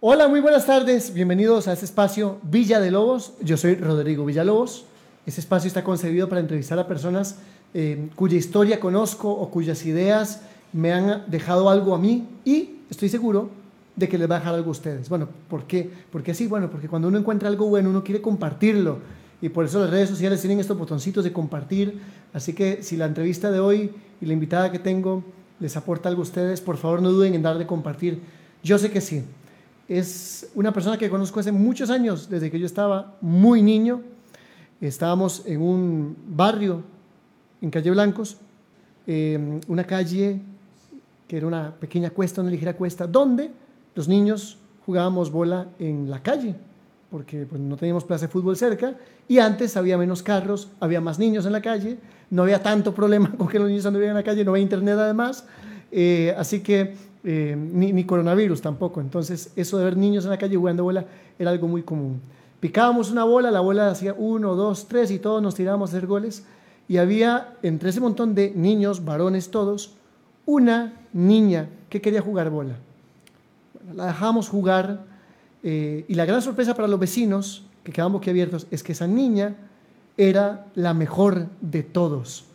Hola, muy buenas tardes. Bienvenidos a este espacio Villa de Lobos. Yo soy Rodrigo Villalobos. Este espacio está concebido para entrevistar a personas eh, cuya historia conozco o cuyas ideas me han dejado algo a mí y estoy seguro de que les va a dejar algo a ustedes. Bueno, ¿por qué? Porque sí, bueno, porque cuando uno encuentra algo bueno, uno quiere compartirlo. Y por eso las redes sociales tienen estos botoncitos de compartir. Así que si la entrevista de hoy y la invitada que tengo les aporta algo a ustedes, por favor no duden en darle compartir. Yo sé que sí. Es una persona que conozco hace muchos años, desde que yo estaba muy niño. Estábamos en un barrio en Calle Blancos, eh, una calle que era una pequeña cuesta, una ligera cuesta, donde los niños jugábamos bola en la calle, porque pues, no teníamos plaza de fútbol cerca, y antes había menos carros, había más niños en la calle, no había tanto problema con que los niños anduvieran en la calle, no había internet además, eh, así que eh, ni, coronavirus tampoco, entonces eso de ver niños en la calle jugando bola era algo muy común. Picábamos una bola, la bola hacía uno, dos, tres y todos nos tirábamos a hacer goles, y había entre ese montón de niños, varones todos, una niña que quería jugar bola la dejamos jugar eh, y la gran sorpresa para los vecinos que quedaban boquiabiertos es que esa niña era la mejor de todos.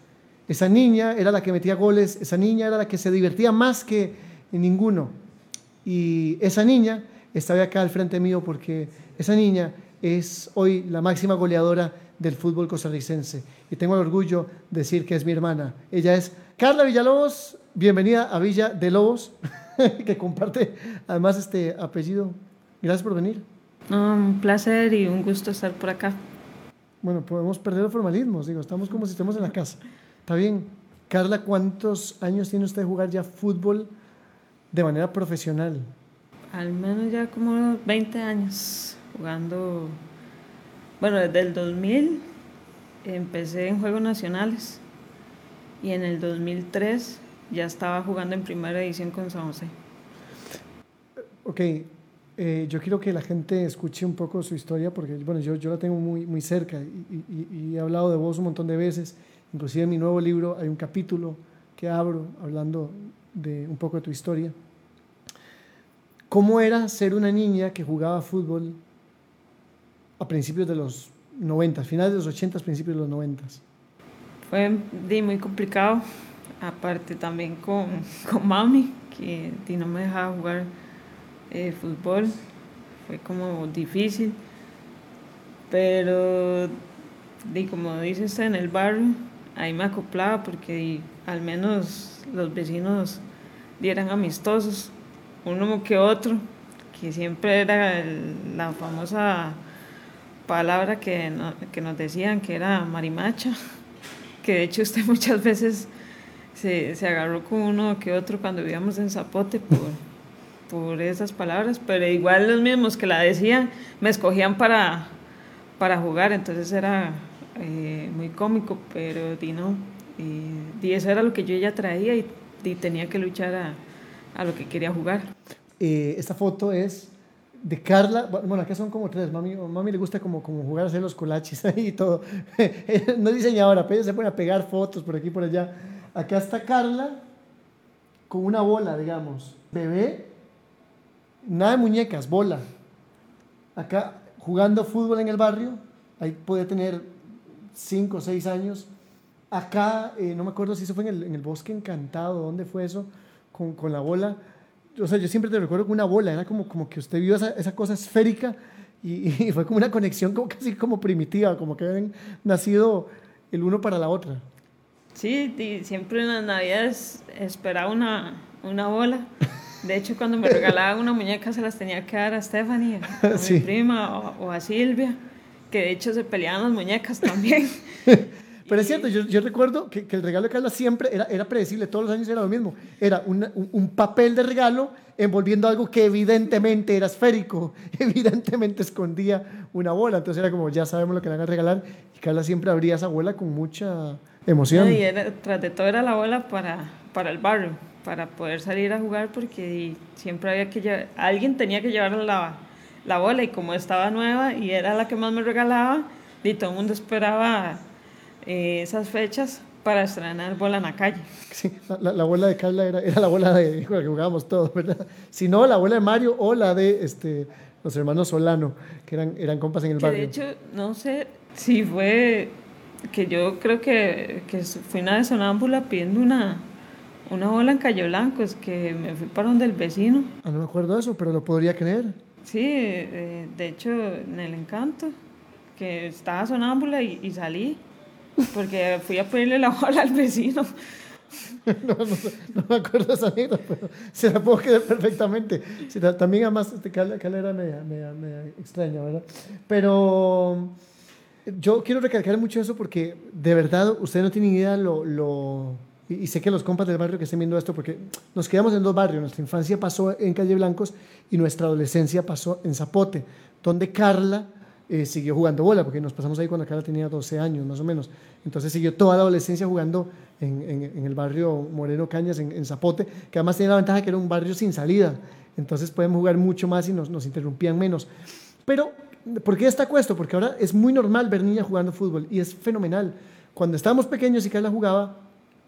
Esa niña era la que metía goles, esa niña era la que se divertía más que ninguno. Y esa niña estaba acá al frente mío porque esa niña es hoy la máxima goleadora del fútbol costarricense. Y tengo el orgullo de decir que es mi hermana. Ella es Carla Villalobos. Bienvenida a Villa de Lobos. que comparte además este apellido. Gracias por venir. un placer y un gusto estar por acá. Bueno, podemos perder los formalismos, digo, estamos como si estemos en la casa. Está bien. Carla, ¿cuántos años tiene usted de jugar ya fútbol de manera profesional? Al menos ya como 20 años jugando. Bueno, desde el 2000 empecé en Juegos Nacionales y en el 2003 ya estaba jugando en primera edición con San José. Ok, eh, yo quiero que la gente escuche un poco su historia porque bueno, yo, yo la tengo muy, muy cerca y, y, he hablado de vos un montón de veces. Inclusive en mi nuevo libro hay un capítulo que abro hablando de un poco de tu historia. ¿Cómo era ser una niña que jugaba fútbol a principios de los 90, finales de los 80, principios de los 90? Fue muy complicado aparte también con, con mami, que no me dejaba jugar eh, fútbol, fue como difícil, pero y como dice en el barrio, ahí me acoplaba porque al menos los vecinos eran amistosos, uno que otro, que siempre era la famosa palabra que, que nos decían que era marimacha, que de hecho usted muchas veces se, se agarró con uno que otro cuando vivíamos en Zapote por, por esas palabras, pero igual los mismos que la decían me escogían para, para jugar, entonces era eh, muy cómico, pero di no, y, eso era lo que yo ya traía y, tenía que luchar a, a, lo que quería jugar. Eh, esta foto es de Carla, bueno, acá son como tres, mami, mami le gusta como, como jugar a hacer los colaches ahí y todo, no es diseñadora, pero ella se pone a pegar fotos por aquí y por allá. Acá está Carla con una bola, digamos. Bebé, nada de muñecas, bola. Acá jugando fútbol en el barrio, ahí puede tener 5 o 6 años. Acá, eh, no me acuerdo si eso fue en el, en el, Bosque Encantado, ¿dónde fue eso? Con, con, la bola. O sea, yo siempre te recuerdo con una bola, era como, como que usted vio esa, esa cosa esférica y, y, fue como una conexión como casi como primitiva, como que habían nacido el uno para la otra. Sí, siempre en las navidades esperaba una, una bola. De hecho, cuando me regalaban una muñeca se las tenía que dar a Stephanie, a, mi prima o, a Silvia, que de hecho se peleaban las muñecas también. Pero es cierto, yo, recuerdo que, el regalo de Carla siempre era, era predecible, todos los años era lo mismo. Era un, papel de regalo envolviendo algo que evidentemente era esférico, evidentemente escondía una bola. Entonces era como, ya sabemos lo que le van a regalar. Y Carla siempre abría esa bola con mucha Emoción. y tras de todo era la bola para, para el barrio, para poder salir a jugar porque siempre había que llevar, alguien tenía que llevar la, la bola y como estaba nueva y era la que más me regalaba, y todo el mundo esperaba eh, esas fechas para estrenar bola en la calle. Sí, la, la bola de Carla era, era la bola de con la que jugábamos todos, ¿verdad? Si no, la bola de Mario o la de este, los hermanos Solano, que eran, eran compas en el Que barrio. de hecho, no sé si fue que yo creo que, que fui una de sonámbula pidiendo una, una bola en Calle Blanco, es que me fui para donde el vecino. Ah, no me acuerdo eso, pero lo podría creer. Sí, eh, de hecho, en el encanto, que estaba sonámbula y, y salí, porque fui a pedirle la bola al vecino. No, no, no me acuerdo esa anécdota, pero se la puedo creer perfectamente. También además este, Carla era media, media- media extraña, ¿verdad? Pero yo quiero recalcar mucho eso porque de verdad ustedes no tienen idea lo... lo y sé que los compas del barrio que estén viendo esto, porque nos quedamos en dos barrios. Nuestra infancia pasó en Calle Blancos y nuestra adolescencia pasó en Zapote, donde Carla eh, siguió jugando bola, porque nos pasamos ahí cuando Carla tenía 12 años más o menos. Entonces siguió toda la adolescencia jugando en, en- el barrio Moreno Cañas, en, Zapote, que además tenía la ventaja que era un barrio sin salida. Entonces podemos jugar mucho más y nos, nos interrumpían menos. Pero, ¿por qué destaco esto? Porque ahora es muy normal ver niñas jugando fútbol y es fenomenal. Cuando estábamos pequeños y Carla jugaba,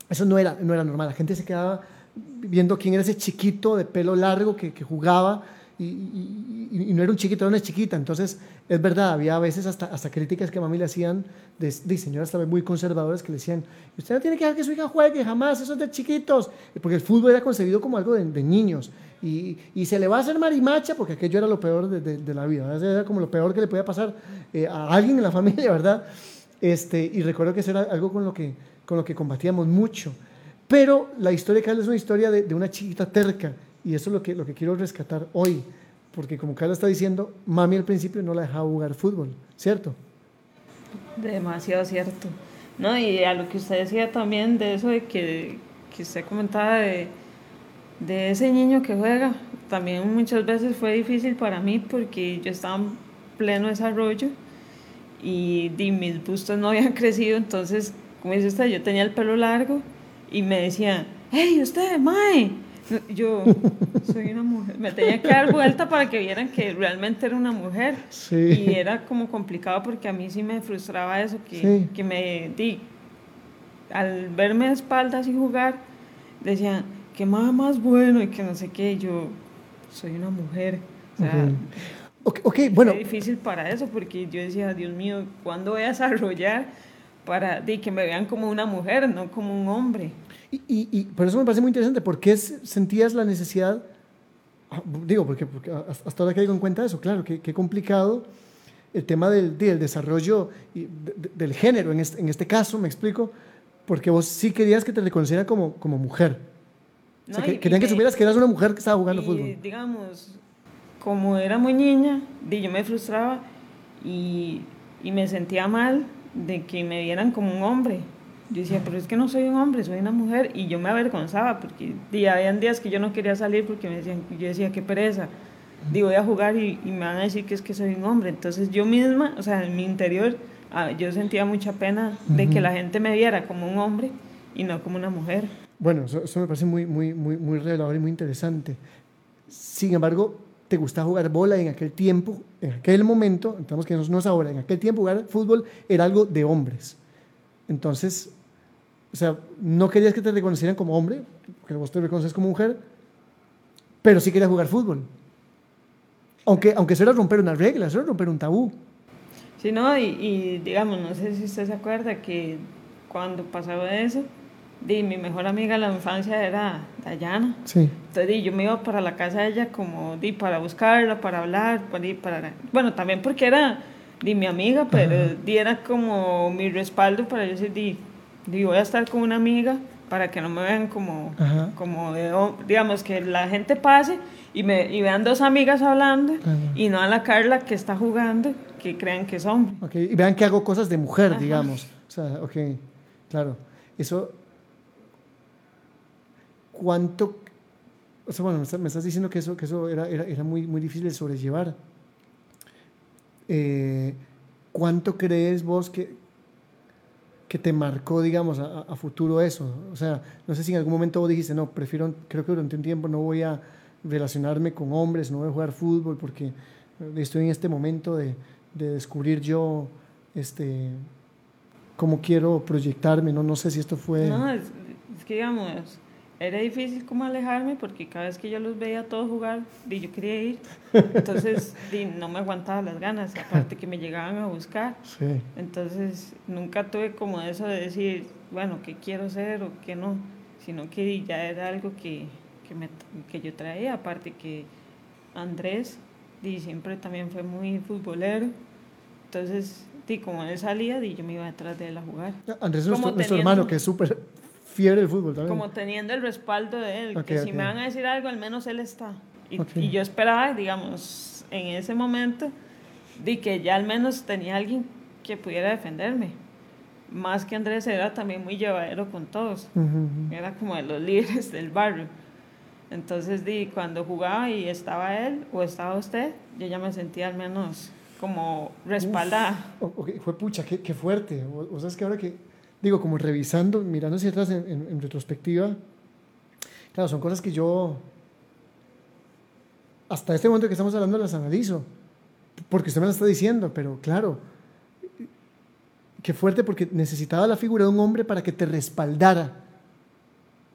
eso no era, no era normal. La gente se quedaba viendo quién era ese chiquito de pelo largo que, que jugaba y, y- y- no era un chiquito, era una chiquita. Entonces, es verdad, había a veces hasta, hasta críticas que a mami le hacían de, de señoras también muy conservadoras que le decían, usted no tiene que dejar que su hija juegue jamás, eso es de chiquitos. Porque el fútbol era concebido como algo de, de niños. Y, y se le va a hacer marimacha porque aquello era lo peor de, de- de la vida. ¿verdad? Era como lo peor que le podía pasar eh, a alguien en la familia, ¿verdad? Este, y recuerdo que eso era algo con lo que, con lo que combatíamos mucho. Pero la historia de Carla es una historia de, de una chiquita terca y eso es lo que, lo que quiero rescatar hoy. Porque como Carla está diciendo, mami al principio no la dejaba jugar fútbol, ¿cierto? Demasiado cierto. No, y a lo que usted decía también de eso de que, que usted comentaba de, de ese niño que juega, también muchas veces fue difícil para mí porque yo estaba en pleno desarrollo y, mis bustos no habían crecido, entonces, como dice usted, yo tenía el pelo largo y me decían, hey, usted, Mae. Yo soy una mujer, me tenía que dar vuelta para que vieran que realmente era una mujer. Sí. Y era como complicado porque a mí sí me frustraba eso, que, Sí. que me di, al verme de espaldas y jugar, decían, que más más bueno y que no sé qué, yo soy una mujer. O sea, Ujú. Ok, ok, bueno, fue difícil para eso porque yo decía, Dios mío, ¿cuándo voy a desarrollar para di, que me vean como una mujer, no como un hombre? Y, y, y por eso me parece muy interesante. ¿Por qué sentías la necesidad? ah, Digo, porque, porque hasta ahora caigo en cuenta de eso, claro, que, qué complicado el tema del, del desarrollo y de- de- del género, en este, en este caso, me explico, porque vos sí querías que te reconocieran como, como mujer. O sea, ¿no? que- querían que me- supieras que eras una mujer que estaba jugando y, fútbol. digamos, como era muy niña, yo me frustraba y, y me sentía mal de que me vieran como un hombre. Yo decía, pero es que no soy un hombre, soy una mujer. Y yo me avergonzaba porque di, habían días que yo no quería salir porque me decían, yo decía, qué pereza. Digo, voy a jugar y, y me van a decir que es que soy un hombre. Entonces yo misma, o sea, en mi interior, ah, yo sentía mucha pena de que la gente me viera como un hombre y no como una mujer. Bueno, eso, eso me parece muy, muy, muy, muy revelador y muy interesante. Sin embargo, te gustaba jugar bola y en aquel tiempo, en aquel momento, entendemos que no, no es ahora, en aquel tiempo jugar fútbol era algo de hombres. Entonces, o sea, no querías que te reconocieran como hombre, porque vos te reconoces como mujer, pero sí querías jugar fútbol. Aunque, aunque eso era romper una regla, eso era romper un tabú. Sí, no, y, y, digamos, no sé si usted se acuerda que cuando pasaba eso, di, mi mejor amiga de la infancia era Dayana. Sí. Entonces di, yo me iba para la casa de ella como di, para buscarla, para hablar, para, di, para, bueno, también porque era di, mi amiga, pero di, era como mi respaldo para yo decir, di, di, voy a estar con una amiga para que no me vean como, Ajá. como de, digamos, que la gente pase y, me, y vean dos amigas hablando Ajá. y no a la Carla que está jugando, que crean que es hombre. Ok, Y vean que hago cosas de mujer, Ajá. digamos. O sea, ok, claro. Eso. ¿Cuánto.? O sea, bueno, me estás, me estás diciendo que eso, que eso era, era, era muy, muy difícil de sobrellevar. Eh, ¿Cuánto crees vos que, que te marcó, digamos, a, futuro eso? O sea, no sé si en algún momento vos dijiste, no, prefiero, creo que durante un tiempo no voy a relacionarme con hombres, no voy a jugar fútbol porque eh, estoy en este momento de, de descubrir yo este, cómo quiero proyectarme, no, no sé si esto fue... No, es que digamos, era difícil como alejarme porque cada vez que yo los veía todos jugar, di, yo quería ir. Entonces di, no me aguantaba las ganas, aparte que me llegaban a buscar. Sí. Entonces nunca tuve como eso de decir, bueno, qué quiero ser o qué no, sino que di, ya era algo que, que, me, que yo traía, aparte que Andrés di, siempre también fue muy futbolero. Entonces, di, como él salía, di, yo me iba detrás de él a jugar. Andrés es nuestro, nuestro hermano, que es súper fiebre del fútbol también. como teniendo el respaldo de él, Ok, que si ok. me van a decir algo, al menos él está. Y, Ok. y yo esperaba, digamos, en ese momento, de que ya al menos tenía alguien que pudiera defenderme. Más que Andrés era también muy llevadero con todos, Ujú, ujú. era como de los líderes del barrio. Entonces, di, cuando jugaba y estaba él o estaba usted, yo ya me sentía al menos como respaldada. O- ok, fue pucha, qué, qué fuerte. O, o sabes que ahora que, digo, como revisando, mirando hacia atrás en, en- en retrospectiva, claro, son cosas que yo, hasta este momento que estamos hablando, las analizo. Porque usted me las está diciendo, pero claro, qué fuerte porque necesitaba la figura de un hombre para que te respaldara.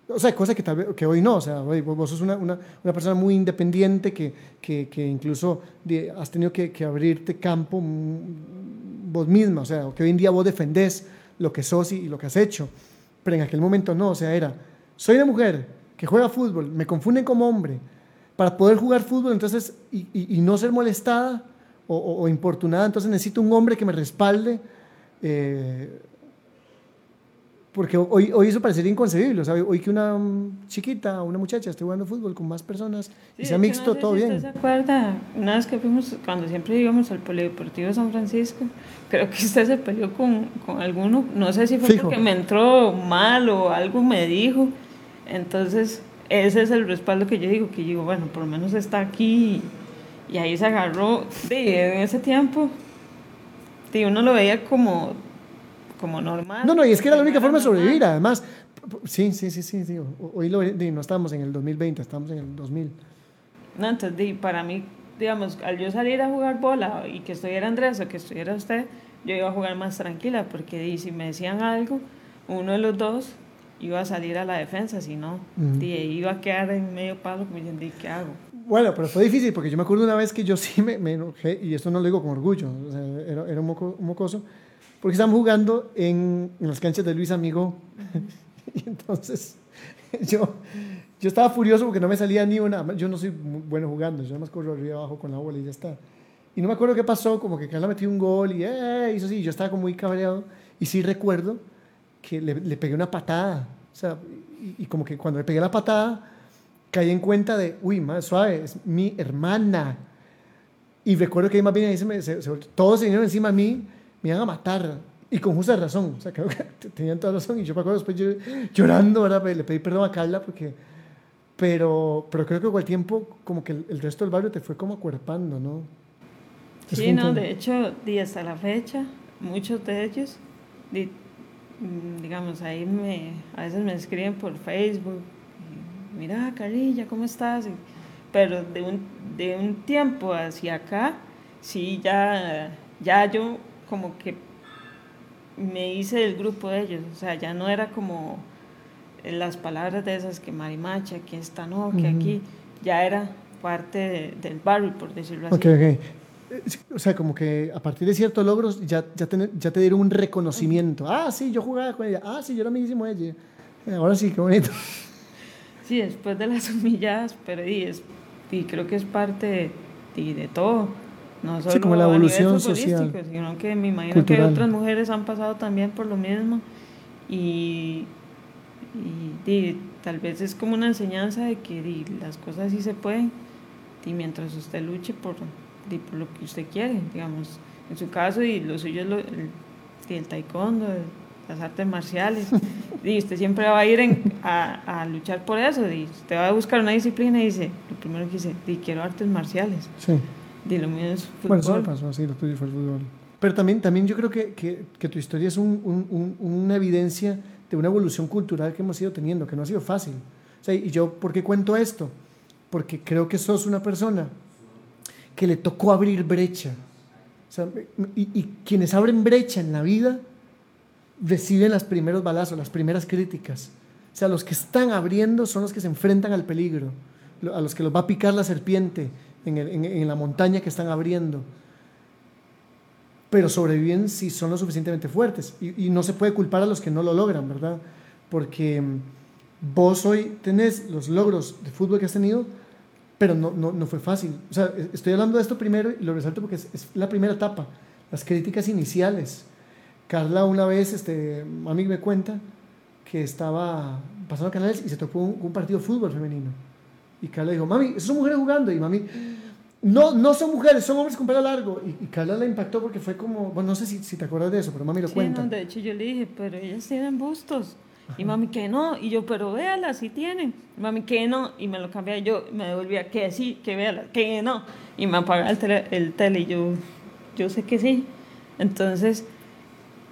O sea, cosa que tal vez que hoy no. O sea, hoy vos, sos una, una, una persona muy independiente que, que, que incluso has tenido que, que abrirte campo vos misma. O sea, que hoy en día vos defendés lo que sos y, lo que has hecho. Pero en aquel momento no. O sea, era, soy una mujer que juega fútbol, me confunden como hombre. Para poder jugar fútbol, entonces, y no ser molestada o, o- o importunada, entonces necesito un hombre que me respalde. eh, porque hoy, hoy eso parecería inconcebible. O sea, hoy que una chiquita una muchacha esté jugando fútbol con más personas y Sí, sea de hecho, mixto, no sé todo si bien. ¿Usted se acuerda? Una vez que fuimos, cuando siempre íbamos al Polideportivo San Francisco, creo que usted se peleó con, con alguno, no sé si fue Fijo. porque me entró mal o algo me dijo. Entonces, ese es el respaldo que yo digo, que digo, bueno, por lo menos está aquí y, y ahí se agarró. De, en ese tiempo, de, uno lo veía como, como normal. No, no, y es que era la única forma de sobrevivir, además. Sí, sí, sí, sí. digo, hoy lo, no estamos en el 2020, estamos en el 2000. No, entonces para mí, digamos, al yo salir a jugar bola y que estuviera Andrés o que estuviera usted, yo iba a jugar más tranquila porque si me decían algo, uno de los dos iba a salir a la defensa, si no, Ujú. di, iba a quedar en medio palo como "Di, ¿qué hago? Bueno, pero fue difícil porque yo me acuerdo una vez que yo sí me, me enojé, y esto no lo digo con orgullo, o sea, era, era un, moco- un mocoso, porque estábamos jugando en, en las canchas de Luis Amigo, y entonces yo, yo estaba furioso porque no me salía ni una, yo no soy muy bueno jugando, yo nada más corro arriba abajo con la bola y ya está. Y no me acuerdo qué pasó, como que Carla metió un gol y eh, hizo así, yo estaba como muy cabreado, y sí recuerdo que le, le pegué una patada, o sea, y, y como que cuando le pegué la patada, caí en cuenta de, uy, más suave, es mi hermana. Y recuerdo que ahí más bien ahí se me, se- se todos se vinieron encima a mí, me iban a matar. Y con justa razón, o sea, creo que tenían toda razón. Y yo me acuerdo después yo llorando, ¿verdad? le pedí perdón a Carla porque... Pero, pero creo que con el tiempo, como que el, el resto del barrio te fue como acuerpando, ¿no? Sí, no, de hecho, di, hasta la fecha, muchos de ellos, mm, digamos, ahí me, a veces me escriben por Facebook, mira, Carilla, ¿cómo estás? Y- pero de un, de un tiempo hacia acá, sí, ya, ya yo como que me hice del grupo de ellos, o sea, ya no era como las palabras de esas que marimacha, que esta no, que aquí, ya era parte de- del barrio, por decirlo así. Ok, ok. Es- O sea, como que a partir de ciertos logros ya, ya, te, ya te dieron un reconocimiento. Ah, sí, yo jugaba con ella. Ah, sí, yo era amiguísimo de ella. Eh, Ahora sí, qué bonito. Sí, después de las humilladas, pero y es, y creo que es parte de, de todo. No solo como la evolución social. Sino que me imagino Cultural. que otras mujeres han pasado también por lo mismo. Y, y, tal vez es como una enseñanza de que di, las cosas sí se pueden. Y mientras usted luche por, lo que usted quiere, digamos. En su caso, y lo suyo es lo- el, taekwondo, las artes marciales. y usted siempre va a ir en- a, a luchar por eso. Y usted va a buscar una disciplina y dice, lo primero que dice, di, quiero artes marciales. Sí. Di, lo mío es fútbol. Bueno, eso pasó, sí, lo tuyo fue el fútbol. Pero también, también yo creo que, que, tu historia es un- un- un- una evidencia de una evolución cultural que hemos ido teniendo, que no ha sido fácil. O y yo, ¿por qué cuento esto? Porque creo que sos una persona que le tocó abrir brecha. Y, y quienes abren brecha en la vida reciben los primeros balazos, las primeras críticas. O sea, los que están abriendo son los que se enfrentan al peligro, a los que los va a picar la serpiente en, la montaña que están abriendo. Pero sobreviven si son lo suficientemente fuertes. Y, no se puede culpar a los que no lo logran, ¿verdad? Porque mm, vos hoy tenés los logros de fútbol que has tenido, pero no, no, no fue fácil. O sea, estoy hablando de esto primero y lo resalto porque es, es la primera etapa, las críticas iniciales. Carla una vez, este, a mí me cuenta que estaba pasando canales y se tocó un, partido de fútbol femenino. Y Carla dijo, mami, esas son mujeres jugando. Y mami, no, no son mujeres, son hombres con pelo largo. Y, Carla la impactó porque fue como, bueno, no sé si, si te acuerdas de eso, pero mami lo cuenta. de hecho yo le dije, pero ellas tienen bustos. Y mami, que no. Y yo, pero véala, si tienen. Y mami, que no. Y me lo cambié. Yo me devolvía, que sí, que véala, que no. Y me apagaba el tele, el tele y yo, yo sé que sí. Entonces,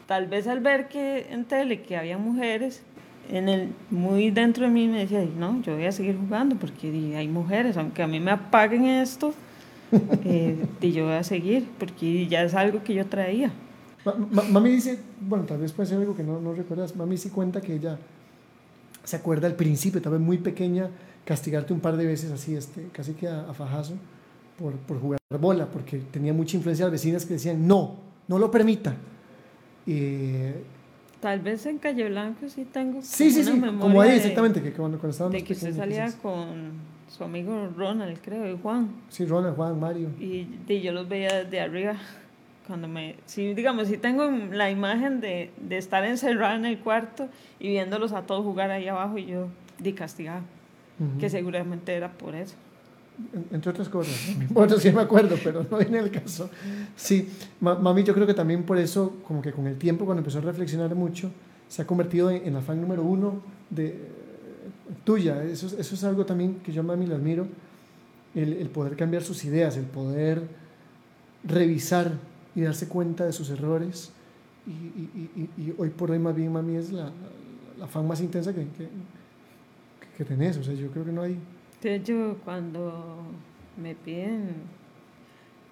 tal vez al ver que en tele que había mujeres, en el, muy dentro de mí me decía, no, yo voy a seguir jugando porque hay mujeres, aunque a mí me apaguen esto, eh, y yo voy a seguir porque ya es algo que yo traía. mami dice, bueno, tal vez puede ser algo que no, no recuerdas, mami sí cuenta que ella se acuerda al principio, tal vez muy pequeña, castigarte un par de veces así, este, casi que a, fajazo, por, por jugar bola, porque tenía mucha influencia de vecinas que decían, no, no lo permita. Tal vez en Calle Blanco sí tengo sí, sí, sí, como ahí exactamente, que cuando, cuando De que usted salía con su amigo Ronald, creo, y Juan. Sí, Ronald, Juan, Mario. Y, yo los veía desde arriba. Cuando me, sí, digamos, si tengo la imagen de, de, estar encerrada en el cuarto y viéndolos a todos jugar ahí abajo y yo di castigada, que seguramente era por eso entre otras cosas. Bueno, sí me acuerdo, pero no viene el caso. Sí, mami, yo creo que también por eso, como que con el tiempo, cuando empezó a reflexionar mucho, se ha convertido en, la fan número uno de, tuya. Eso, eso es algo también que yo a mami le admiro, el, el, poder cambiar sus ideas, el poder revisar y darse cuenta de sus errores. Y, y, y, hoy por hoy, más bien, mami es la, la fan más intensa que, que, que tenés. O sea, yo creo que no hay de hecho, cuando me piden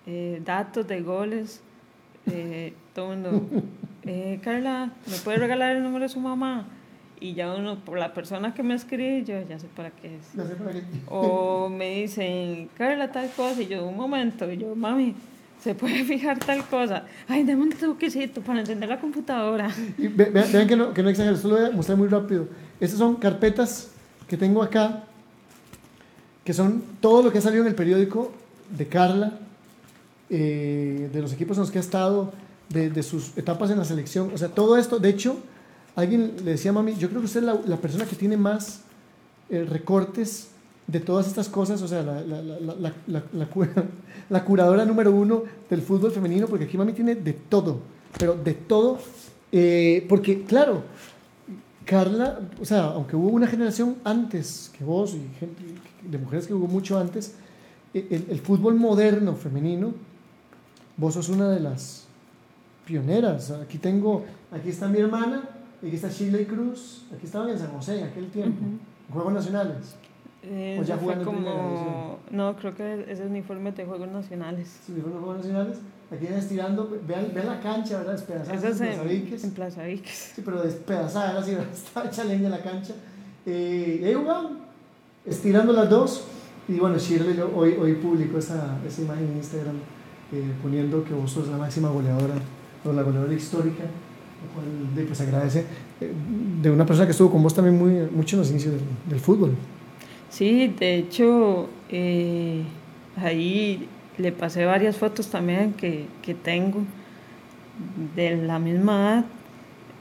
eh, datos de goles, eh, todo el mundo, eh, Carla, ¿me puede regalar el número de su mamá? Y ya uno, por la persona que me escribe, yo ya sé para qué es. O me dicen, Carla, tal cosa, y yo, un momento, y yo, mami, ¿se puede fijar tal cosa? Ay, dame un toquecito para encender la computadora. vean, que no, que no exagero, solo voy a mostrar muy rápido. Estas son carpetas que tengo acá que son todo lo que ha salido en el periódico de Carla, eh, de los equipos en los que ha estado, de, sus etapas en la selección. O sea, todo esto, de hecho, alguien le decía a mami, yo creo que usted es la, persona que tiene más eh, recortes de todas estas cosas, o sea, la, la, curadora número uno del fútbol femenino, porque aquí mami tiene de todo, pero de todo, eh, porque claro, Carla, o sea, aunque hubo una generación antes que vos y gente, de mujeres que hubo mucho antes, e, el, fútbol moderno femenino, vos sos una de las pioneras. Aquí tengo, aquí está mi hermana, aquí está Shirley Cruz, aquí estaban en San José en aquel tiempo, Juegos Nacionales. Eh, o ya como, no, creo que ese uniforme de Juegos Nacionales. Uniforme de Juegos Nacionales. Aquí estirando, vean, vean la cancha, ¿verdad? Despedazada. en Plaza Viques. En Plaza Viques. Sí, pero despedazada, así, estaba hecha leña la cancha. Eh, ahí jugaban estirando las dos. Y bueno, Shirley hoy, hoy publicó esa, esa imagen en Instagram eh, poniendo que vos sos la máxima goleadora, o la goleadora histórica, lo cual pues agradece eh, de una persona que estuvo con vos también muy, mucho en los inicios del, fútbol. Sí, de hecho, eh, ahí le pasé varias fotos también que, que tengo de la misma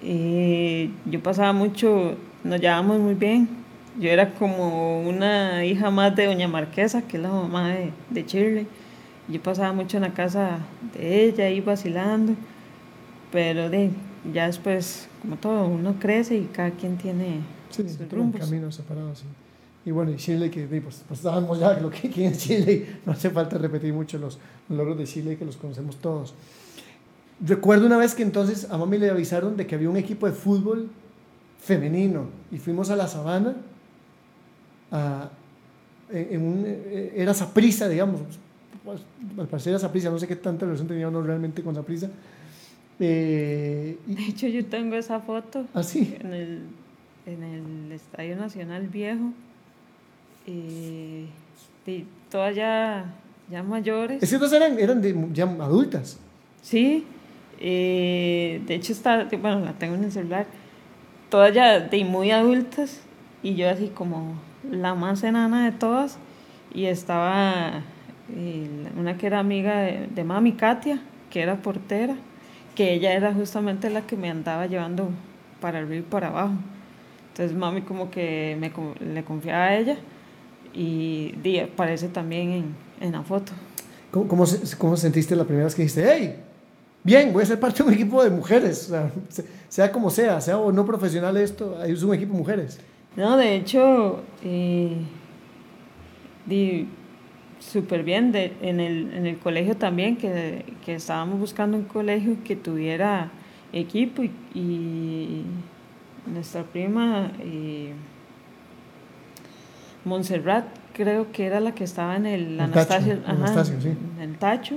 edad. yo pasaba mucho, nos llevábamos muy bien yo era como una hija más de Doña Marquesa, que es la mamá de, de Shirley. Yo pasaba mucho en la casa de ella, ahí vacilando, pero de, ya después, como todo, uno crece y cada quien tiene sí, sus rumbos. caminos separados. Y bueno, y Shirley, que pues, pues sabemos ya lo que quiere Shirley, no hace falta repetir mucho los, logros de Shirley que los conocemos todos. Recuerdo una vez que entonces a mami le avisaron de que había un equipo de fútbol femenino y fuimos a la sabana en un, eh, era Saprisa, digamos, pues, al parecer era Saprisa, no sé qué tanta relación tenía uno realmente con Saprisa, Eh, De hecho, yo tengo esa foto ¿Ah, sí? en el, en el Estadio Nacional Viejo. Y todas ya, ya mayores. Es que eran, eran de, ya adultas. Sí, eh, de hecho está, bueno, la tengo en el celular, todas ya de muy adultas y yo así como la más enana de todas y estaba una que era amiga de, de mami, Katia, que era portera, que ella era justamente la que me andaba llevando para arriba y para abajo. Entonces mami como que me, le confiaba a ella y aparece también en, en la foto. ¿Cómo, cómo, cómo sentiste la primera vez que dijiste, hey, bien, voy a ser parte de un equipo de mujeres? Sea, se- sea como sea, sea o no profesional esto, es un equipo de mujeres. No, de hecho, eh, di súper bien. De, en, el, en el colegio también, que, que estábamos buscando un colegio que tuviera equipo y, y nuestra prima eh, Montserrat creo que era la que estaba en el Tacho, Anastasio, en ajá, Anastasio, sí. en el Tacho.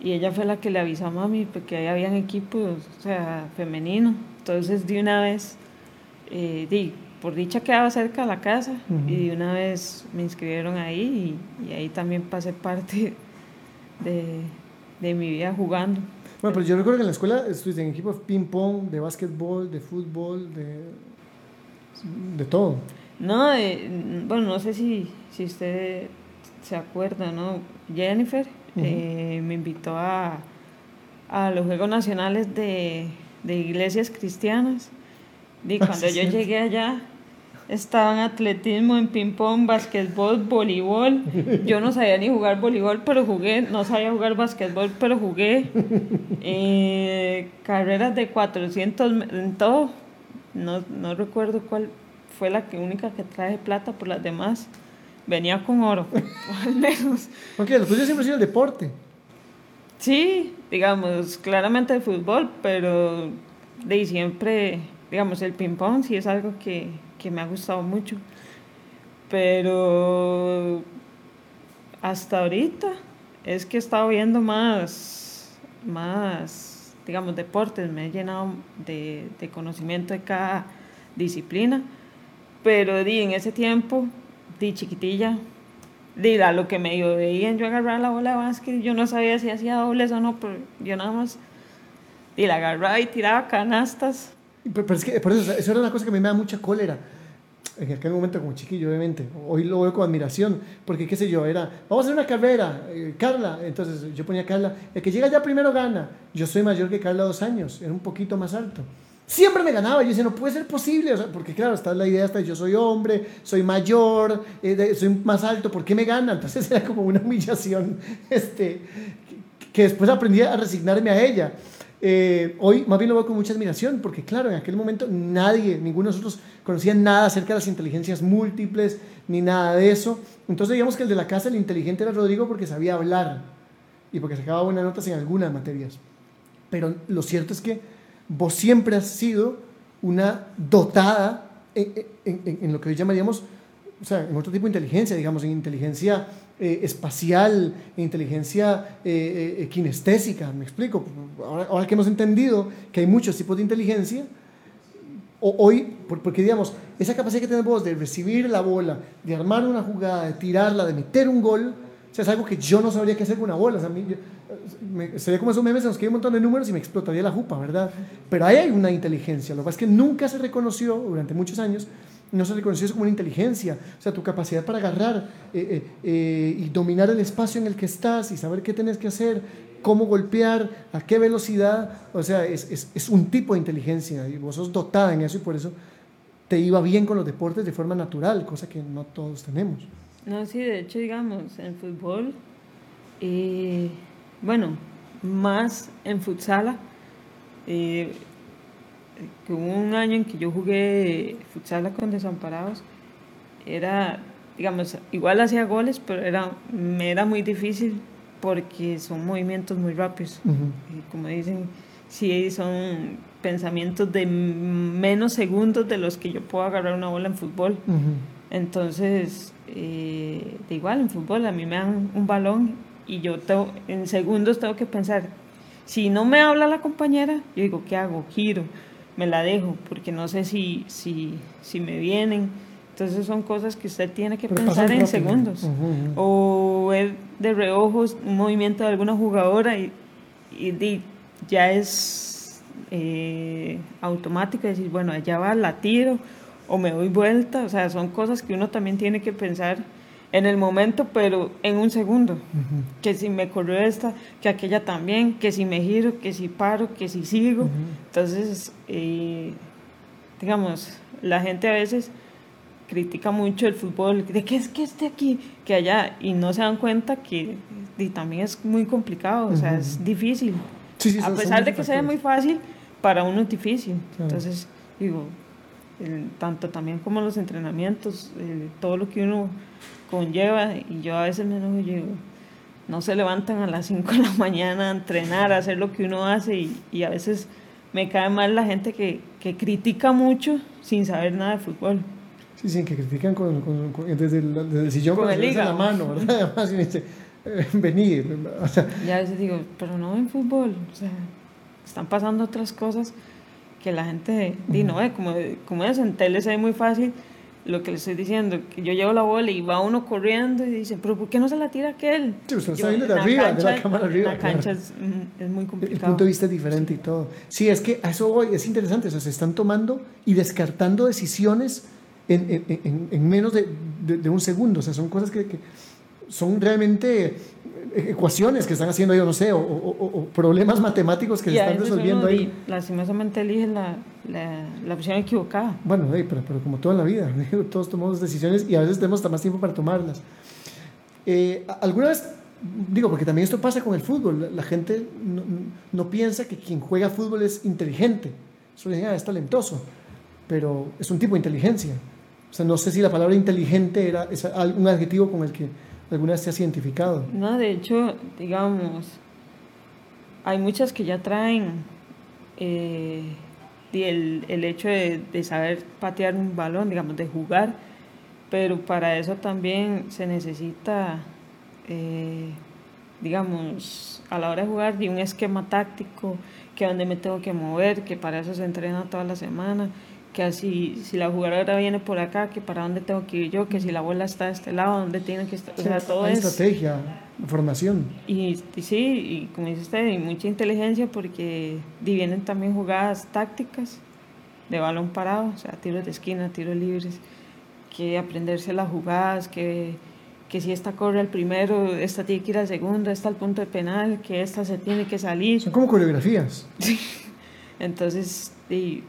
Y ella fue la que le avisó a mami porque ahí habían equipos, o sea, femenino. Entonces, de una vez, eh, di, por dicha quedaba cerca de la casa y de una vez me inscribieron ahí y, y ahí también pasé parte de, de mi vida jugando. Bueno, pero yo recuerdo que en la escuela estuviste en equipos de ping-pong, de básquetbol, de fútbol, de, de todo. No, eh, bueno, no sé si, si usted se acuerda, ¿no? Jennifer eh, me invitó a, a los Juegos Nacionales de, de Iglesias Cristianas. Y Ah, cuando sí, yo llegué allá, estaba en atletismo, en ping-pong, basquetbol, voleibol. Yo no sabía ni jugar voleibol, pero jugué. No sabía jugar basquetbol, pero jugué. Eh, carreras de 400 me- en todo. No, no recuerdo cuál fue la que única que traje plata por las demás. Venía con oro, al menos. Aunque lo tuyo siempre ha sido el deporte. Sí, digamos, claramente el fútbol, pero de siempre, digamos, el ping-pong sí es algo que, que me ha gustado mucho. Pero hasta ahorita es que he estado viendo más, más, digamos, deportes, me he llenado de, conocimiento de cada disciplina, pero di, en ese tiempo, di chiquitilla, di, lo que medio veían yo agarrar la bola de básquet, yo no sabía si hacía dobles o no, pero yo nada más di, la agarraba y tiraba canastas. Pero, es que por eso, eso era una cosa que a mí me da mucha cólera. En aquel momento como chiquillo, obviamente. Hoy lo veo con admiración, porque qué sé yo, era, vamos a hacer una carrera, eh, Carla. Entonces yo ponía Carla, el que llega ya primero gana. Yo soy mayor que Carla dos años, era un poquito más alto. Siempre me ganaba, yo decía, no puede ser posible, o sea, porque claro, está la idea, está, yo soy hombre, soy mayor, eh, de- soy más alto, ¿por qué me gana? Entonces era como una humillación, este, que después aprendí a resignarme a ella. Eh, hoy más bien lo veo con mucha admiración, porque claro, en aquel momento nadie, ninguno de nosotros conocía nada acerca de las inteligencias múltiples, ni nada de eso. Entonces digamos que el de la casa, el inteligente era Rodrigo porque sabía hablar y porque sacaba buenas notas en algunas materias. Pero lo cierto es que vos siempre has sido una dotada en, en- en- en lo que hoy llamaríamos, o sea, en otro tipo de inteligencia, digamos, en inteligencia eh, espacial, en inteligencia eh, eh, kinestésica, me explico. Ahora, ahora que hemos entendido que hay muchos tipos de inteligencia, hoy, por- porque digamos, esa capacidad que tenés vos de recibir la bola, de armar una jugada, de tirarla, de meter un gol, o sea, es algo que yo no sabría qué hacer con una bola. O a mí, me- sería como esos memes en los que hay un montón de números y me explotaría la jupa, ¿verdad? Pero ahí hay una inteligencia. Lo que pasa es que nunca se reconoció durante muchos años, no se reconoció como una inteligencia. O sea, tu capacidad para agarrar eh, eh, eh, y dominar el espacio en el que estás y saber qué tenés que hacer, cómo golpear, a qué velocidad. O sea, es, es, es un tipo de inteligencia y vos sos dotada en eso y por eso te iba bien con los deportes de forma natural, cosa que no todos tenemos. No, sí, de hecho, digamos, en fútbol, eh, bueno, más en futsala, que hubo un año en que yo jugué futsala con desamparados, era, digamos, igual hacía goles, pero era, me era muy difícil porque son movimientos muy rápidos. Ujú. Y como dicen, sí son pensamientos de menos segundos de los que yo puedo agarrar una bola en fútbol. Entonces, eh, de igual en fútbol, a mí me dan un balón y yo tengo- en segundos tengo que pensar Si no me habla la compañera, yo digo, ¿qué hago? Giro, me la dejo, porque no sé si, si, si me vienen. Entonces son cosas que usted tiene que pensar en segundos. O ver de reojos un movimiento de alguna jugadora y, y, ya es eh, automático decir, bueno, allá va, la tiro o me doy vuelta. O sea, son cosas que uno también tiene que pensar en el momento, pero en un segundo. Que si me corrió esta, que aquella también, que si me giro, que si paro, que si sigo. Entonces, eh, digamos, la gente a veces critica mucho el fútbol, de que es que esté aquí, que allá, y no se dan cuenta que y también es muy complicado, o sea, es difícil. a pesar de que sea muy fácil, para uno es difícil. Entonces, digo, tanto también como los entrenamientos, eh, todo lo que uno conlleva, y yo a veces me enojo, digo, no se levantan a las 5 de la mañana a entrenar, a hacer lo que uno hace, y, y a veces me cae mal la gente que, que, critica mucho sin saber nada de fútbol. Sí, sí, que critican con, con, desde, el, desde, el, sillón con, el la mano, ¿verdad? Además, y dice, eh, vení. O sea. Y a veces digo, pero no en fútbol, o sea, están pasando otras cosas que la gente, uh no, eh, como, como es en tele se ve muy fácil, lo que le estoy diciendo, que yo llevo la bola y va uno corriendo y dice, pero ¿por qué no se la tira aquel? Sí, usted está viendo de arriba, de la cámara arriba. La cancha es, mm, es, muy complicado. El punto de vista es diferente y todo. Sí, es que a eso voy, es interesante, o sea, se están tomando y descartando decisiones en, en, en menos de, de, un segundo, o sea, son cosas que, que son realmente ecuaciones que están haciendo, yo no sé, o, o, problemas matemáticos que se están resolviendo ahí. Lastimosamente elige la, la, la, opción equivocada. Bueno, pero, pero, como todo en la vida, todos tomamos decisiones y a veces tenemos hasta más tiempo para tomarlas. Eh, ¿Alguna vez, digo, porque también esto pasa con el fútbol, la, gente no, no, piensa que quien juega fútbol es inteligente, solo dicen, ah, es talentoso, pero es un tipo de inteligencia. O sea, no sé si la palabra inteligente era es un adjetivo con el que alguna vez se ha cientificado. No, de hecho, digamos, hay muchas que ya traen eh, el, el, hecho de, saber patear un balón, digamos, de jugar, pero para eso también se necesita, eh, digamos, a la hora de jugar, de un esquema táctico, que dónde me tengo que mover, que para eso se entrena toda la semana que así, si la jugadora viene por acá, que para dónde tengo que ir yo, que si la bola está de este lado, dónde tiene que estar, o sea, todo es... estrategia, formación. Y, sí, y como dice usted, y mucha inteligencia porque vienen también jugadas tácticas de balón parado, o sea, tiros de esquina, tiros libres, que aprenderse las jugadas, que, que si esta corre al primero, esta tiene que ir al segundo, esta al punto de penal, que esta se tiene que salir. Son como coreografías. Entonces, y,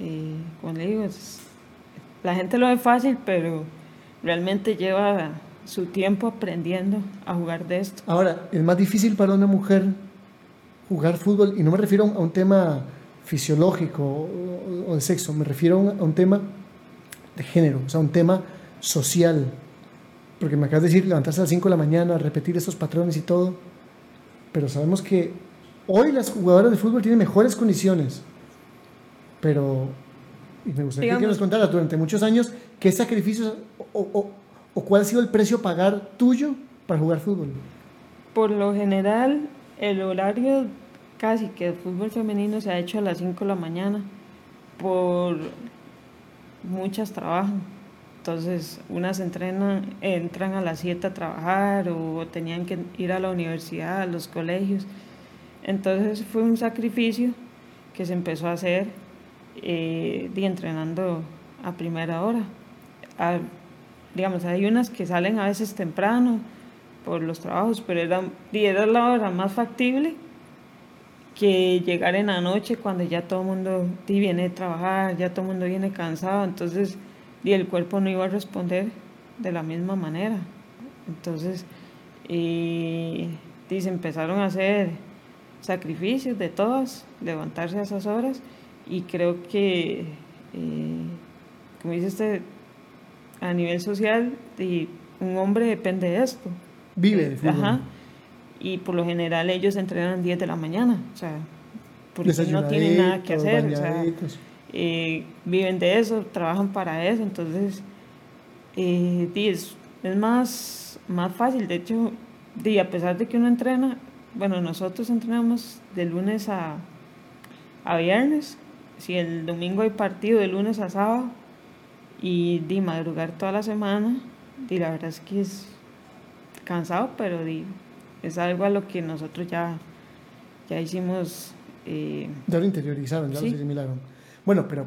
y como le digo, la gente lo ve fácil, pero realmente lleva su tiempo aprendiendo a jugar de esto. Ahora, es más difícil para una mujer jugar fútbol, y no me refiero a un tema fisiológico o de sexo, me refiero a un tema de género, o sea, un tema social. Porque me acabas de decir levantarse a las 5 de la mañana, repetir esos patrones y todo, pero sabemos que hoy las jugadoras de fútbol tienen mejores condiciones pero me gustaría que nos contaras durante muchos años qué sacrificios o, o, cuál ha sido el precio a pagar tuyo para jugar fútbol. Por lo general, el horario casi que el fútbol femenino se ha hecho a las 5 de la mañana por muchas trabajan. Entonces, unas entrenan, entran a las 7 a trabajar o tenían que ir a la universidad, a los colegios. Entonces fue un sacrificio que se empezó a hacer eh, entrenando a primera hora. digamos, hay unas que salen a veces temprano por los trabajos, pero era, era la hora más factible que llegar en la noche cuando ya todo el mundo viene a trabajar, ya todo el mundo viene cansado, entonces y el cuerpo no iba a responder de la misma manera. Entonces, y, se empezaron a hacer sacrificios de todas, levantarse a esas horas y creo que, eh, como dice usted, a nivel social, un hombre depende de esto. Vive de Ajá. Y por lo general ellos entrenan 10 de la mañana, o sea, porque no tienen nada que hacer, o sea, eh, viven de eso, trabajan para eso, entonces eh, es, es, más, más fácil. De hecho, a pesar de que uno entrena, bueno, nosotros entrenamos de lunes a, a viernes, si el domingo hay partido de lunes a sábado y de madrugar toda la semana, y la verdad es que es cansado, pero es algo a lo que nosotros ya, ya hicimos. Eh, ya lo interiorizaron, ya lo asimilaron. Bueno, pero,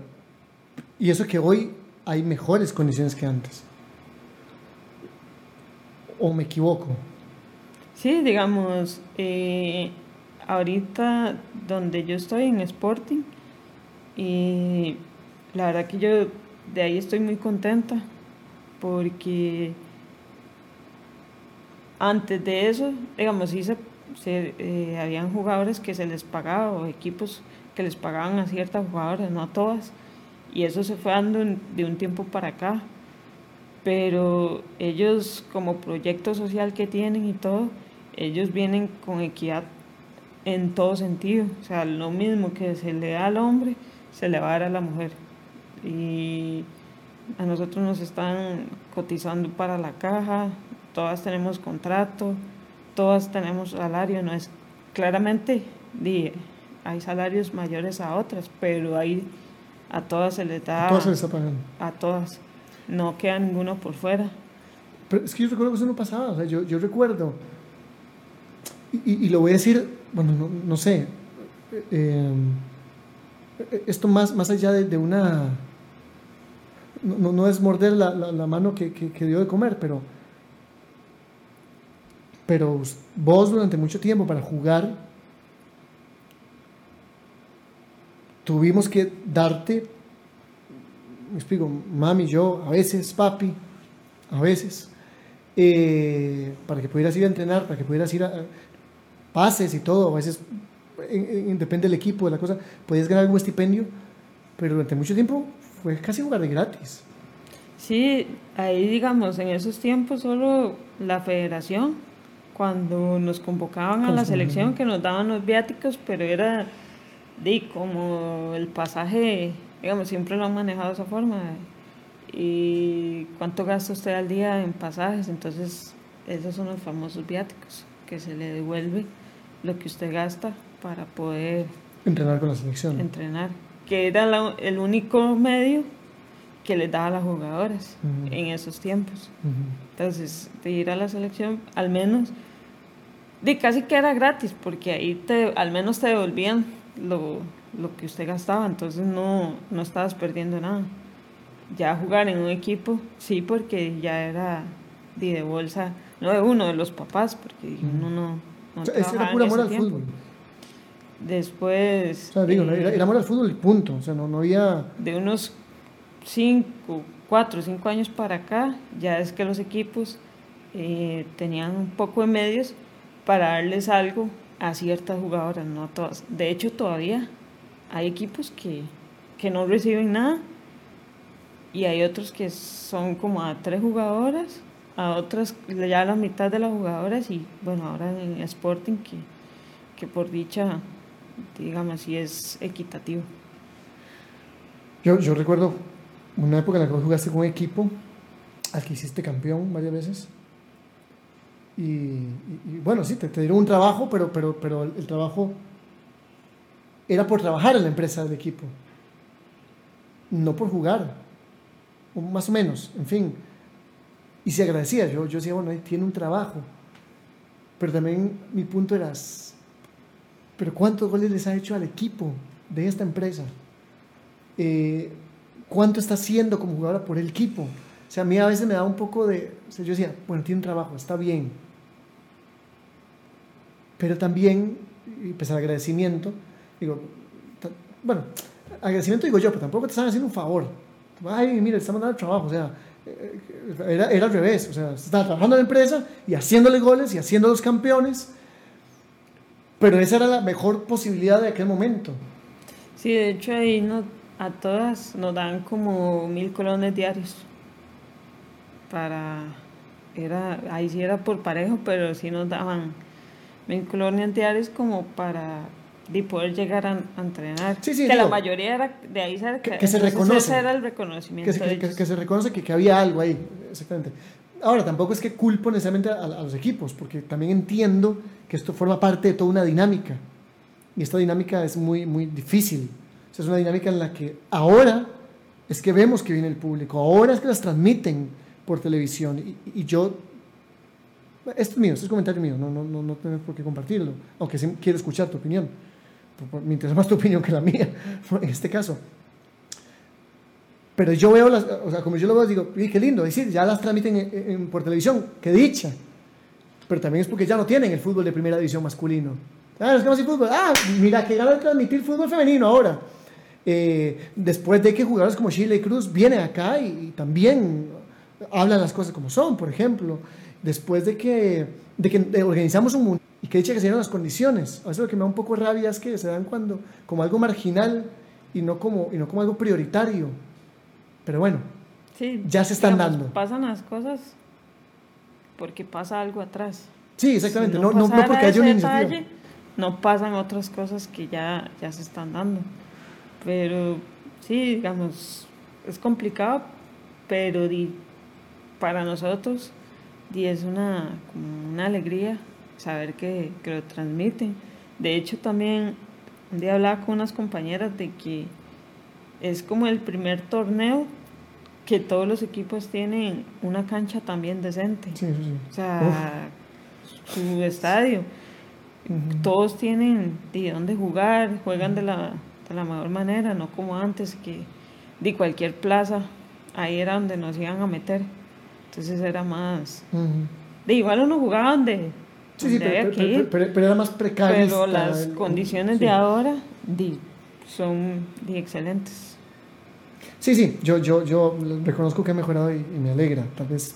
y eso que hoy hay mejores condiciones que antes. ¿O me equivoco? Sí, digamos, eh, ahorita donde yo estoy en Sporting, y la verdad que yo de ahí estoy muy contenta porque antes de eso, digamos, sí se, eh, habían jugadores que se les pagaba o equipos que les pagaban a ciertas jugadoras, no a todas, y eso se fue dando de un tiempo para acá. Pero ellos como proyecto social que tienen y todo, ellos vienen con equidad en todo sentido. O sea, lo mismo que se le da al hombre, se le va a dar a la mujer. Y a nosotros nos están cotizando para la caja, todas tenemos contrato, todas tenemos salario, no es claramente hay salarios mayores a otras, pero ahí a todas se les da a todas se les está pagando. A todas. No queda ninguno por fuera. Pero es que yo recuerdo que eso no pasaba, o sea, yo, yo recuerdo y, y, lo voy a decir, bueno, no, no sé, eh, esto más, más allá de, una no, no, es morder la, la, mano que, que, dio de comer, pero, pero vos durante mucho tiempo para jugar tuvimos que darte, me explico, mami, yo, a veces, papi, a veces, eh, para que pudieras ir a entrenar, para que pudieras ir a, pases y todo, a veces depende del equipo, de la cosa, podías ganar algún estipendio, pero durante mucho tiempo fue casi jugar de gratis. Sí, ahí digamos, en esos tiempos solo la federación, cuando nos convocaban a la selección, que nos daban los viáticos, pero era de como el pasaje, digamos, siempre lo han manejado de esa forma. ¿Y cuánto gasta usted al día en pasajes? Entonces, esos son los famosos viáticos, que se le devuelve lo que usted gasta para poder entrenar con la selección. Entrenar que era el único medio que les daba a las jugadoras en esos tiempos. Entonces, de ir a la selección, al menos, de casi que era gratis, porque ahí te, al menos te devolvían lo, lo que usted gastaba, entonces no, no estabas perdiendo nada. Ya jugar en un equipo, sí, porque ya era de, bolsa, no de uno, de los papás, porque uno no... no era pura amor al fútbol. Después... O sea, digo, era, era amor al fútbol punto. O sea, no, no había... De unos 5, 4, 5 años para acá, ya es que los equipos eh, tenían un poco de medios para darles algo a ciertas jugadoras, no a todas. De hecho, todavía hay equipos que, que no reciben nada y hay otros que son como a tres jugadoras, a otras ya la mitad de las jugadoras y bueno, ahora en Sporting que, que por dicha digamos, si es equitativo. Yo, yo recuerdo una época en la que jugaste con equipo al que hiciste campeón varias veces. Y, bueno, sí, te, te, dieron un trabajo, pero, pero, pero el, trabajo era por trabajar en la empresa del equipo, no por jugar, más o menos, en fin. Y se agradecía, yo, yo decía, bueno, tiene un trabajo, pero también mi punto era, pero ¿cuántos goles les ha hecho al equipo de esta empresa? Eh, ¿Cuánto está haciendo como jugadora por el equipo? O sea, a mí a veces me da un poco de... O sea, yo decía, bueno, tiene un trabajo, está bien. Pero también, y pues el agradecimiento, digo, bueno, agradecimiento digo yo, pero tampoco te están haciendo un favor. Ay, mira, mandando el trabajo, o sea, eh, era, era al revés, o sea, estaba trabajando en la empresa y haciéndole goles y haciendo los campeones pero esa era la mejor posibilidad de aquel momento. Sí, de hecho ahí no, a todas nos dan como mil colones diarios. Para, era, ahí sí era por parejo, pero sí nos daban mil colones diarios como para de poder llegar a, entrenar. Sí, sí, que la mayoría era de ahí que, que, se reconoce. era el reconocimiento. Que, que se reconoce que, que había algo ahí, exactamente. Ahora, tampoco es que culpo necesariamente a, los equipos, porque también entiendo que esto forma parte de toda una dinámica. Y esta dinámica es muy, muy difícil. O sea, es una dinámica en la que ahora es que vemos que viene el público, ahora es que las transmiten por televisión. Y, y yo, esto es mío, esto es comentario mío, no, no, no, no tengo por qué compartirlo, aunque sí quiero escuchar tu opinión. Me interesa más tu opinión que la mía, en este caso. Pero yo veo las, o sea, como yo lo veo, digo, qué lindo, es decir, ya las transmiten en, en, por televisión, qué dicha. Pero también es porque ya no tienen el fútbol de primera división masculino. Ah, es que no hay fútbol. Ah, mira, que ganan de transmitir fútbol femenino ahora. Eh, después de que jugadores como Chile Cruz vienen acá y, y, también hablan las cosas como son, por ejemplo. Después de que, de que organizamos un mundo y que dicha que se dieron las condiciones. A veces lo que me da un poco rabia es que se dan cuando, como algo marginal y no como, y no como algo prioritario. Pero bueno, Sí, ya se están digamos, dando. Pasan las cosas porque pasa algo atrás. Sí, exactamente. Si no, no, no porque haya una iniciativa. detalle, no pasan otras cosas que ya, ya se están dando. Pero sí, digamos, es complicado, pero di, para nosotros di, es una, como una alegría saber que, que lo transmiten. De hecho, también un día hablaba con unas compañeras de que es como el primer torneo que todos los equipos tienen una cancha también decente. Sí, sí, sí. O sea, su estadio. Todos tienen de dónde jugar, juegan de la, de la mejor manera, no como antes que de cualquier plaza, ahí era donde nos iban a meter. Entonces era más... De igual uno jugaba donde, Sí, sí, pero, que pero- ir, pero- pero era más precario. pero las condiciones de ahora di, son di, excelentes. Sí, sí, yo, yo, yo reconozco que he mejorado y, me alegra. Tal vez,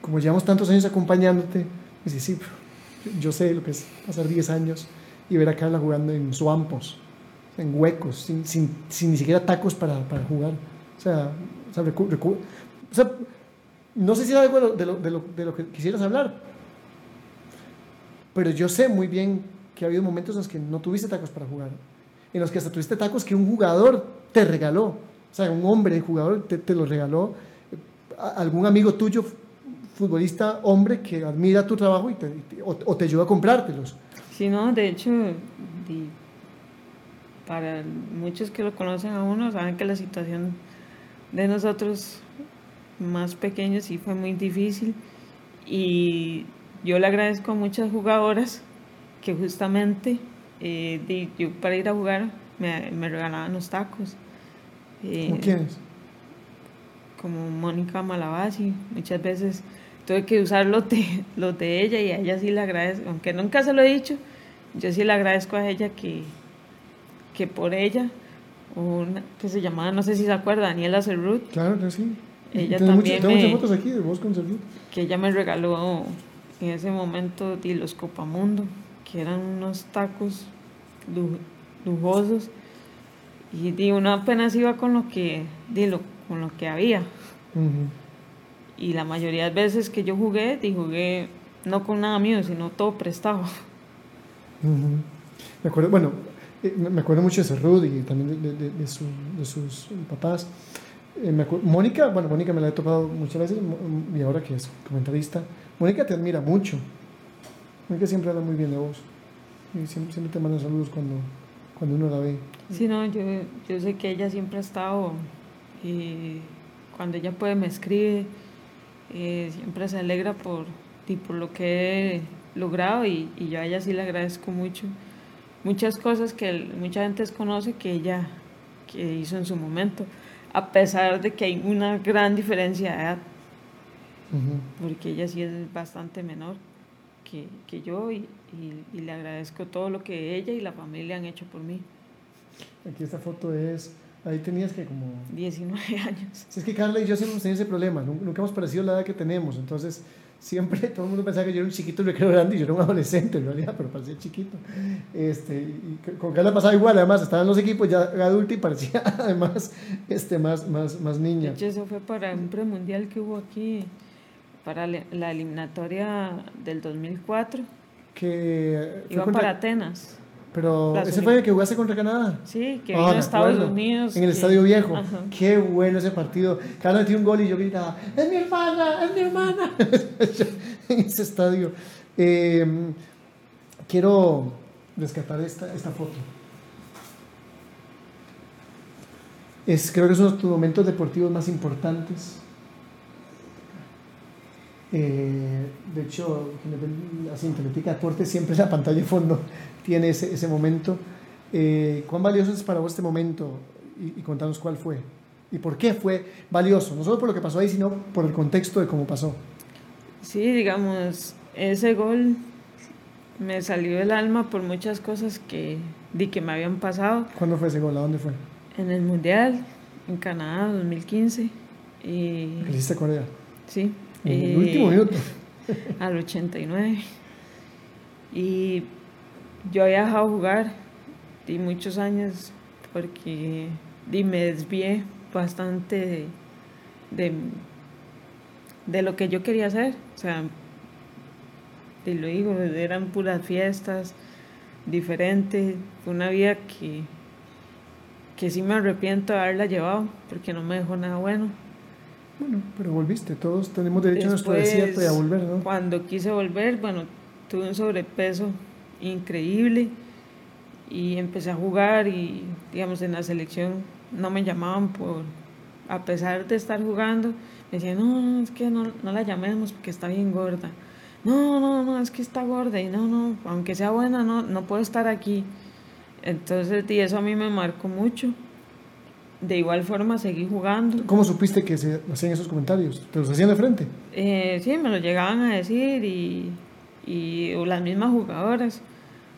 como llevamos tantos años acompañándote, pues sí, yo sé lo que es pasar 10 años y ver a Carla jugando en swampos, en huecos, sin, sin, sin ni siquiera tacos para, para jugar. O sea, o sea, no sé si es algo lo, de, lo, de, lo, de lo que quisieras hablar, pero yo sé muy bien que ha habido momentos en los que no tuviste tacos para jugar, en los que hasta tuviste tacos que un jugador te regaló, o sea, un hombre, jugador, te, te lo regaló, algún amigo tuyo, futbolista, hombre, que admira tu trabajo y te, o, o te ayuda a comprártelos. Si no, de hecho, para muchos que lo conocen a uno, saben que la situación de nosotros más pequeños sí fue muy difícil y yo le agradezco a muchas jugadoras que justamente eh, yo para ir a jugar me, me regalaban los tacos. Eh, ¿Cómo quiénes? como Mónica Malavasi, muchas veces tuve que usar los de, los de ella y a ella sí le agradezco, aunque nunca se lo he dicho, yo sí le agradezco a ella que, que por ella, una que se llamaba, no sé si se acuerda, Daniela Cerrut, Claro que sí. Ella Tengo también muchas, tengo me- muchas fotos aquí de vos con Sergio. que ella me regaló en ese momento di, los Copamundo, que eran unos tacos lu- lujosos y di, uno apenas iba con lo que, di, lo, con lo que había. Ujú. Y la mayoría de veces que yo jugué, y jugué no con nada mío, sino todo prestado. Ujú. Me acuerdo, bueno, eh, me acuerdo mucho de Cerrud y también de, de- de su- de sus papás. Eh, Mónica, bueno, Mónica me la he topado muchas veces y ahora que es comentarista, Mónica te admira mucho. Mónica siempre habla muy bien de vos y siempre, siempre te manda saludos cuando, cuando uno la ve. Sí, no, yo, yo sé que ella siempre ha estado, y cuando ella puede me escribe, eh, siempre se alegra por, y por lo que he logrado y, y yo a ella sí le agradezco mucho. Muchas cosas que mucha gente desconoce que ella que hizo en su momento, a pesar de que hay una gran diferencia de edad. Porque ella sí es bastante menor que, que yo y, y- y le agradezco todo lo que ella y la familia han hecho por mí. Aquí esta foto es, ahí tenías que como... 19 años. Si es que Carla y yo siempre hemos tenido ese problema, nun- nunca hemos parecido la edad que tenemos, entonces siempre todo el mundo pensaba que yo era un chiquito recreo grande y yo era un adolescente en realidad, pero parecía chiquito. Este, y con Carla pasaba igual, además estaban los equipos ya adultos y parecía además este, más, más, más De niña. hecho, eso fue para un premundial que hubo aquí, para la eliminatoria del 2004. Que fue Iba contra- para Atenas. Pero ese fue el que jugaste contra Canadá. Sí, que Ah, vino a Estados. Unidos. En el que- Estadio Viejo. Ajá. Qué bueno ese partido. Carlos metió un gol y yo gritaba, es mi hermana, es mi hermana. en ese estadio. Eh, quiero rescatar esta, esta foto. Es, creo que es uno de tus momentos deportivos más importantes. Eh, de hecho, en Deportes, siempre la pantalla de fondo tiene ese, ese momento. Eh, ¿Cuán valioso es para vos este momento? Y, y contanos cuál fue. ¿Y por qué fue valioso? No solo por lo que pasó ahí, sino por el contexto de cómo pasó. Sí, digamos, ese gol me salió del alma por muchas cosas que, di que me habían pasado ¿Cuándo fue ese gol? ¿A dónde fue? en el Mundial, en Canadá, 2015. Y, ¿Qué le hiciste a Corea? sí. En el y- último minuto. al 89. Y yo había dejado jugar di muchos años porque di, me desvié bastante de, de, de lo que yo quería hacer. O sea, te lo digo, eran puras fiestas diferentes. Fue una vida que, que sí me arrepiento de haberla llevado porque no me dejó nada bueno. Bueno, pero volviste. Todos tenemos derecho a nuestro desierto y a volver, ¿no? Cuando quise volver, bueno, tuve un sobrepeso increíble y empecé a jugar y, digamos, en la selección no me llamaban por, a pesar de estar jugando, me decían, no, no, es que no, no la llamemos porque está bien gorda. No, no, no, es que está gorda y no, no, aunque sea buena, no, no puedo estar aquí. Entonces, y eso a mí me marcó mucho. De igual forma, seguí jugando. ¿Cómo supiste que se hacían esos comentarios? ¿Te los hacían de frente? Eh, sí, me lo llegaban a decir y, y o las mismas jugadoras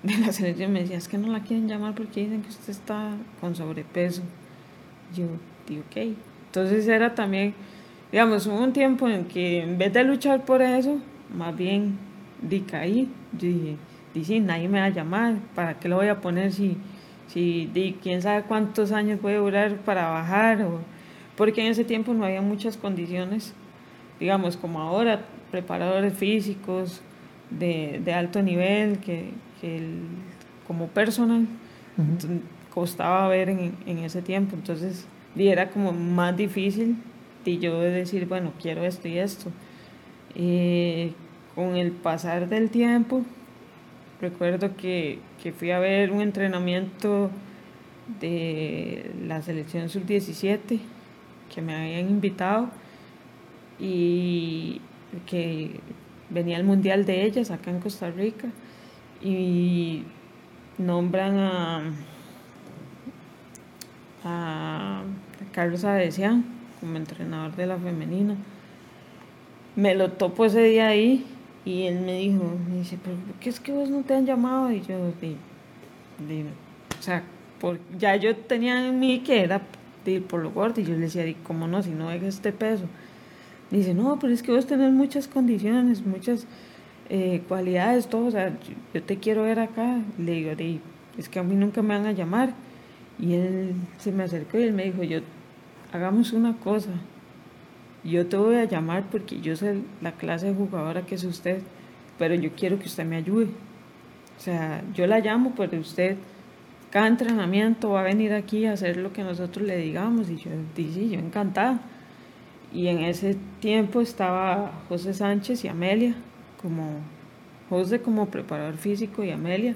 de la selección me decían, es que no la quieren llamar porque dicen que usted está con sobrepeso. Yo digo, ok. Entonces era también, digamos, hubo un tiempo en que en vez de luchar por eso, más bien di caí. Yo dije, di, nadie me va a llamar, ¿para qué lo voy a poner si, si di, quién sabe cuántos años a durar para bajar? O, porque en ese tiempo no había muchas condiciones digamos, como ahora, preparadores físicos de, de alto nivel, que, que el- como personal, costaba ver en, en ese tiempo. Entonces, y era como más difícil de yo decir, bueno, quiero esto y esto. Y con el pasar del tiempo, recuerdo que, que fui a ver un entrenamiento de la selección sub-17 que me habían invitado y que venía el mundial de ellas acá en Costa Rica y nombran a, Carlos Avesian como entrenador de la femenina. Me lo topo ese día ahí y él me dijo, me dice, ¿por qué es que vos no te han llamado? Y yo, di, di, o sea, ya yo tenía en mí que era di, por lo gordo y yo le decía, ¿cómo no? Si no dejas este peso. Dice, no, pero es que vos tenés muchas condiciones, muchas eh, cualidades, todo, o sea, yo, te quiero ver acá. Le digo, "Di, es que a mí nunca me van a llamar. Y él se me acercó y él me dijo, yo, hagamos una cosa, yo te voy a llamar porque yo sé la clase de jugadora que es usted, pero yo quiero que usted me ayude. O sea, yo la llamo, pero usted, cada entrenamiento va a venir aquí a hacer lo que nosotros le digamos. Y yo dije, sí, yo encantada. Y en ese tiempo estaba José Sánchez y Amelia, como José como preparador físico y Amelia,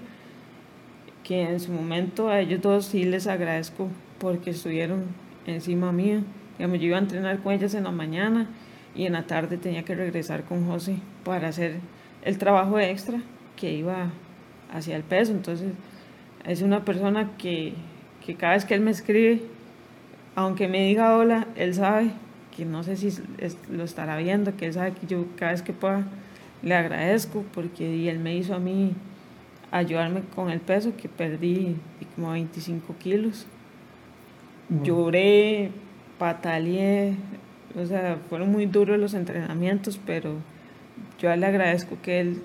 que en su momento a ellos dos sí les agradezco porque estuvieron encima mía. Digamos, yo iba a entrenar con ellas en la mañana y en la tarde tenía que regresar con José para hacer el trabajo extra que iba hacia el peso. Entonces, es una persona que, que cada vez que él me escribe, aunque me diga hola, él sabe que no sé si es- lo estará viendo, que él sabe que yo cada vez que pueda le agradezco porque y él me hizo a mí ayudarme con el peso que perdí como 25 kilos. Wow. Lloré, pataleé, o sea, fueron muy duros los entrenamientos, pero yo le agradezco que él,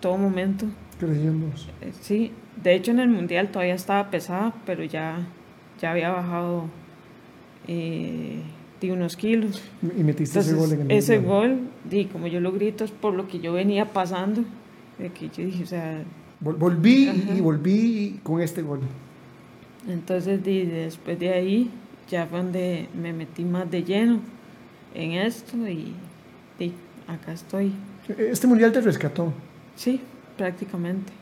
todo momento, Creyó en vos. eh, sí, de hecho en el mundial todavía estaba pesada, pero ya, ya había bajado eh, unos kilos. Y metiste Entonces, ese gol en el ese gol, di, como yo lo grito, es por lo que yo venía pasando, de que yo dije, o sea, volví y volví con este gol. Entonces, después de ahí, ya fue donde me metí más de lleno en esto y, acá estoy. ¿Este mundial te rescató? Sí, prácticamente.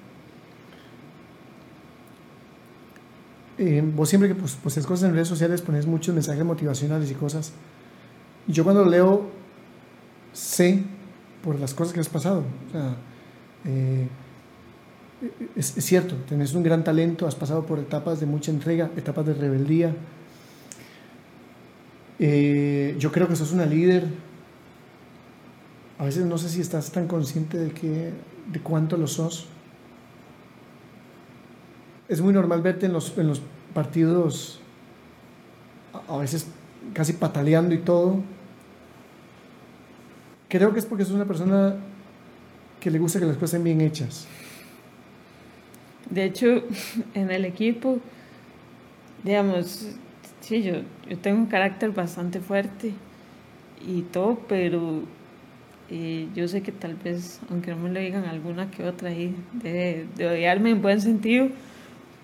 Eh, vos siempre que pues, posteas cosas en redes sociales pones muchos mensajes motivacionales y cosas. Y yo cuando leo, sé por las cosas que has pasado. O sea, eh, es, cierto, tenés un gran talento, has pasado por etapas de mucha entrega, etapas de rebeldía. Eh, yo creo que sos una líder. A veces no sé si estás tan consciente de, que, de cuánto lo sos. Es muy normal verte en los, en los partidos, a veces casi pataleando y todo. Creo que es porque sos una persona que le gusta que las cosas estén bien hechas. De hecho, en el equipo, digamos, sí, yo, yo tengo un carácter bastante fuerte y todo, pero eh, yo sé que tal vez, aunque no me lo digan alguna que otra ahí, de, de odiarme en buen sentido,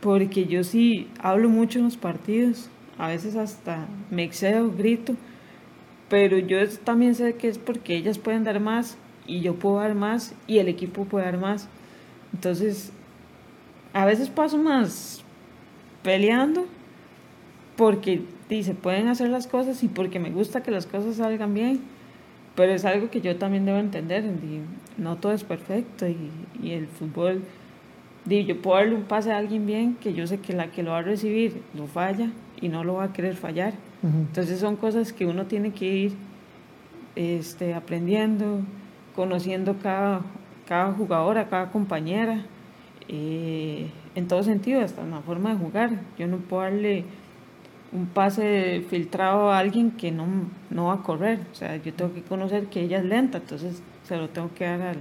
porque yo sí hablo mucho en los partidos, a veces hasta me excedo, grito, pero yo también sé que es porque ellas pueden dar más y yo puedo dar más y el equipo puede dar más. Entonces, a veces paso más peleando porque se pueden hacer las cosas y porque me gusta que las cosas salgan bien, pero es algo que yo también debo entender, no todo es perfecto y, y el fútbol, yo puedo darle un pase a alguien bien que yo sé que la que lo va a recibir lo falla y no lo va a querer fallar. Entonces son cosas que uno tiene que ir este, aprendiendo, conociendo cada, cada jugadora, cada compañera eh, en todo sentido, hasta en la forma de jugar. Yo no puedo darle un pase filtrado a alguien que no, no va a correr. O sea, yo tengo que conocer que ella es lenta, entonces se lo tengo que dar al,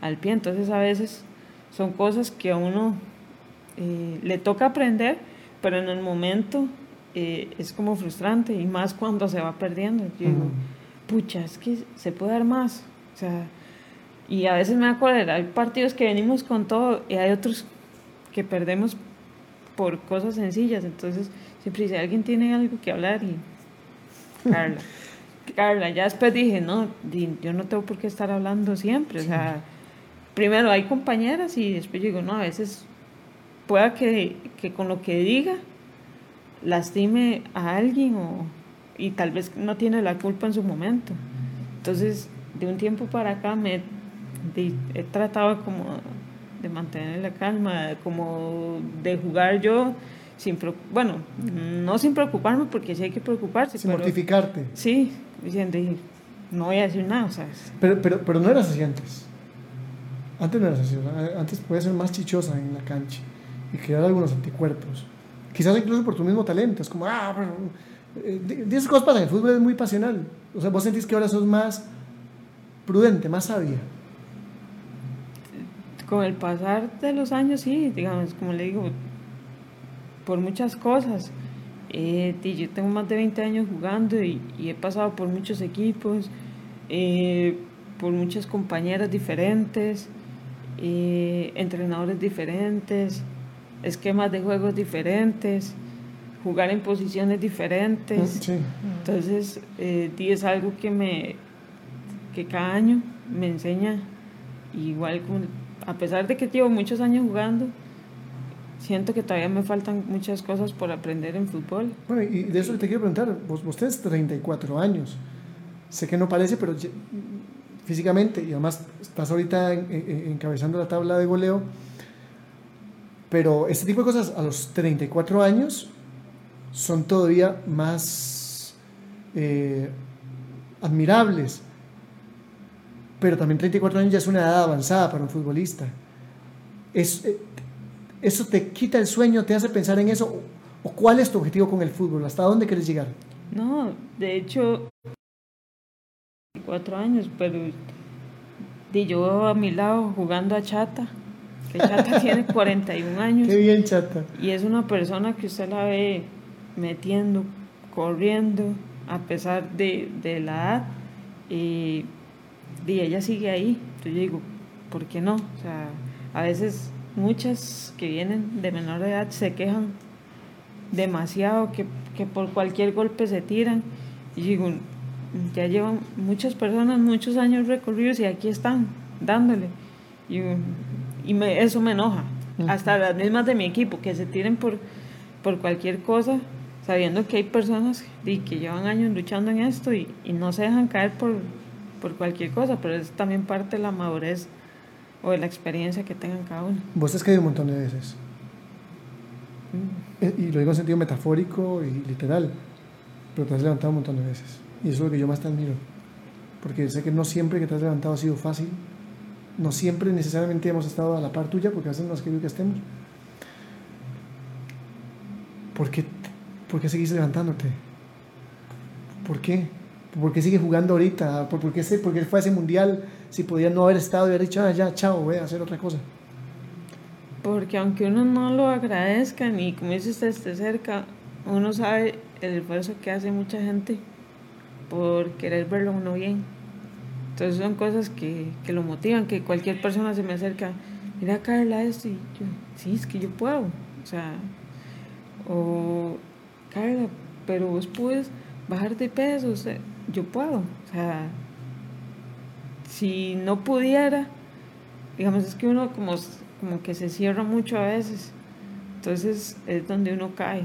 al pie. Entonces a veces son cosas que a uno eh, le toca aprender, pero en el momento eh, es como frustrante y más cuando se va perdiendo. Yo digo, pucha, es que se puede dar más. O sea, y a veces me acuerdo, hay partidos que venimos con todo y hay otros que perdemos por cosas sencillas. Entonces, siempre si alguien tiene algo que hablar y Carla. Carla, ya después dije, no, yo no tengo por qué estar hablando siempre. O sea, primero hay compañeras y después digo, no, a veces pueda que, que con lo que diga lastime a alguien o, y tal vez no tiene la culpa en su momento. Entonces, de un tiempo para acá me he tratado como de mantener la calma, como de jugar yo sin bueno, no sin preocuparme porque sí hay que preocuparse. Sin mortificarte. Sí, diciendo, no voy a decir nada, Pero, pero, pero no eras así antes. Antes no eras así, antes podías ser más chichosa en la cancha y crear algunos anticuerpos. Quizás incluso por tu mismo talento, es como, ah, pero... Eh, esas cosas pasan, el fútbol es muy pasional. O sea, vos sentís que ahora sos más prudente, más sabia con el pasar de los años, sí, digamos, como le digo, por muchas cosas. Eh, yo tengo más de 20 años jugando y, he pasado por muchos equipos, eh, por muchas compañeras diferentes, eh, entrenadores diferentes, esquemas de juegos diferentes, jugar en posiciones diferentes. Entonces, es algo que me que cada año me enseña, igual como a pesar de que llevo muchos años jugando, siento que todavía me faltan muchas cosas por aprender en fútbol. Bueno, y de eso te quiero preguntar, vos, vos tenés 34 años, sé que no parece, pero físicamente, y además estás ahorita encabezando la tabla de goleo, pero este tipo de cosas a los 34 años son todavía más eh, admirables pero también 34 años ya es una edad avanzada para un futbolista. Eh, ¿Eso te quita el sueño, te hace pensar en eso? ¿O cuál es tu objetivo con el fútbol? ¿Hasta dónde quieres llegar? No, de hecho, 34 años, pero de yo a mi lado jugando a Chata, que Chata tiene 41 años. Qué bien, Chata. Y es una persona que usted la ve metiendo, corriendo, a pesar de, de la edad. Y y ella sigue ahí. Entonces yo digo, ¿por qué no? O sea, a veces muchas que vienen de menor edad se quejan demasiado, que, que por cualquier golpe se tiran. Y digo, ya llevan muchas personas muchos años recorridos y aquí están dándole. Y, y me, eso me enoja. Hasta las mismas de mi equipo, que se tiren por, por cualquier cosa, sabiendo que hay personas que llevan años luchando en esto y, y no se dejan caer por, por cualquier cosa, pero es también parte de la madurez o de la experiencia que tengan cada uno. Vos te has caído un montón de veces. Mm. Eh, Y lo digo en sentido metafórico y literal, pero te has levantado un montón de veces. Y eso es lo que yo más te admiro. Porque sé que no siempre que te has levantado ha sido fácil. No siempre necesariamente hemos estado a la par tuya, porque a veces no has querido que estemos. ¿Por qué, por qué seguís levantándote? ¿Por qué? ¿Por qué sigue jugando ahorita? ¿Por, qué, se, por qué fue a ese mundial si podía no haber estado y haber dicho, ah, ya, chao, voy a hacer otra cosa? Porque aunque uno no lo agradezca, ni como dice usted esté cerca, uno sabe el esfuerzo que hace mucha gente por querer verlo uno bien. Entonces son cosas que, que lo motivan, que cualquier persona se me acerca, mira Carla esto y yo, sí, es que yo puedo. O sea, o Carla, pero vos puedes bajar de peso, o sea, yo puedo. O sea, si no pudiera, digamos, es que uno como, como que se cierra mucho a veces. Entonces es donde uno cae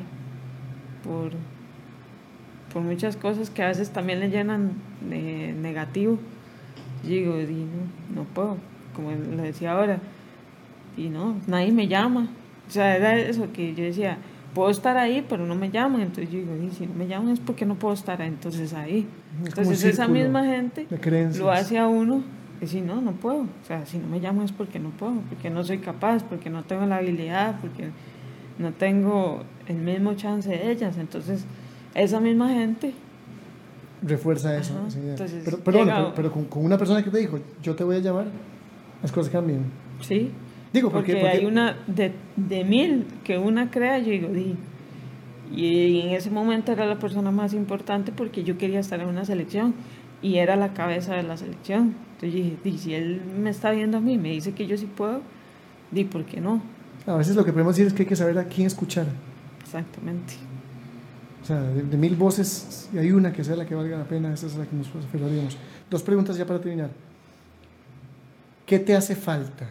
por, por muchas cosas que a veces también le llenan de negativo. Y digo, di, no, no puedo, como le decía ahora, y no, nadie me llama. O sea, era eso que yo decía, puedo estar ahí, pero no me llaman. Entonces yo digo, y si no me llaman es porque no puedo estar entonces ahí. Es Entonces esa misma gente lo hace a uno y si no, no puedo. O sea, si no me llaman es porque no puedo, porque no soy capaz, porque no tengo la habilidad, porque no tengo el mismo chance de ellas. Entonces, esa misma gente, Refuerza eso. Ajá, entonces, pero perdón, llega- pero, pero con, con una persona que te dijo, yo te voy a llamar, las cosas cambian. sí, Digo, porque, porque, hay una de, de mil que una crea, yo digo, di. Y en ese momento era la persona más importante porque yo quería estar en una selección y era la cabeza de la selección. Entonces yo dije, di, si él me está viendo a mí, me dice que yo sí puedo, di, ¿por qué no? a veces lo que podemos decir es que hay que saber a quién escuchar. Exactamente. O sea, de, mil voces, si hay una que sea la que valga la pena, esa es la que nos aferraríamos. Dos preguntas ya para terminar. ¿Qué te hace falta?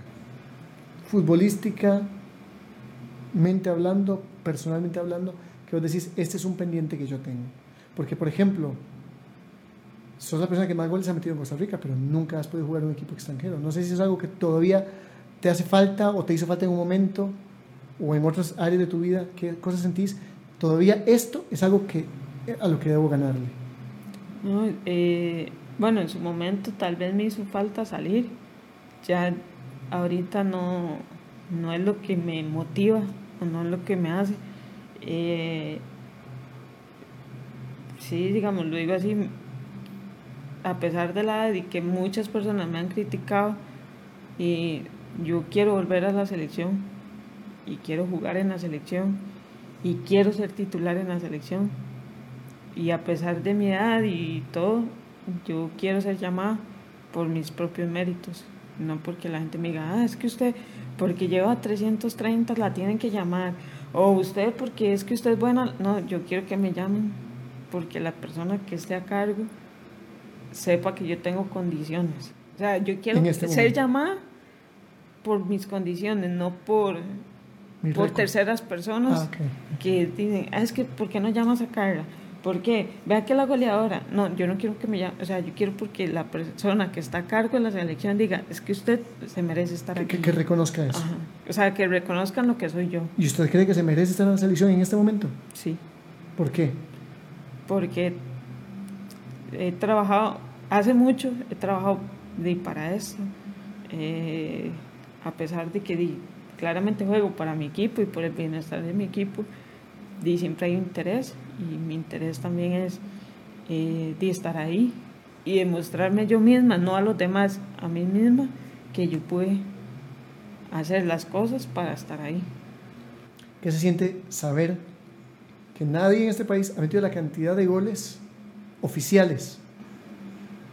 Futbolística, mente hablando, personalmente hablando, que vos decís, este es un pendiente que yo tengo. Porque, por ejemplo, sos la persona que más goles ha metido en Costa Rica, pero nunca has podido jugar en un equipo extranjero. No sé si es algo que todavía te hace falta o te hizo falta en un momento o en otras áreas de tu vida. ¿Qué cosas sentís? Todavía esto es algo que a lo que debo ganarle. Eh, bueno, en su momento tal vez me hizo falta salir. Ya ahorita no, no es lo que me motiva, o no es lo que me hace. Eh, sí, digamos, lo digo así, a pesar de la edad y que muchas personas me han criticado, y yo quiero volver a la selección y quiero jugar en la selección y quiero ser titular en la selección y a pesar de mi edad y todo, yo quiero ser llamada por mis propios méritos, no porque la gente me diga, ah, es que usted, porque lleva 330, la tienen que llamar, o usted, porque es que usted es buena, no, yo quiero que me llamen, porque la persona que esté a cargo sepa que yo tengo condiciones. O sea, yo quiero este ser momento. llamada por mis condiciones, no por, por terceras personas Ah, que dicen, ah, es que, ¿por qué no llamas a Carla? ¿Por qué? Vea que la goleadora. No, yo no quiero que me llame, o sea, yo quiero porque la persona que está a cargo de la selección diga, es que usted se merece estar Que, aquí. que- que reconozca eso. Ajá. O sea, que reconozcan lo que soy yo, ¿Y usted cree que se merece estar en la selección en este momento? sí. ¿Por qué? Porque he trabajado, hace mucho he trabajado de, para esto, eh, a pesar de que di, claramente juego para mi equipo y por el bienestar de mi equipo, di, siempre hay un interés y mi interés también es eh, de estar ahí y demostrarme yo misma, no a los demás, a mí misma, que yo pude hacer las cosas para estar ahí. ¿Qué se siente saber que nadie en este país ha metido la cantidad de goles oficiales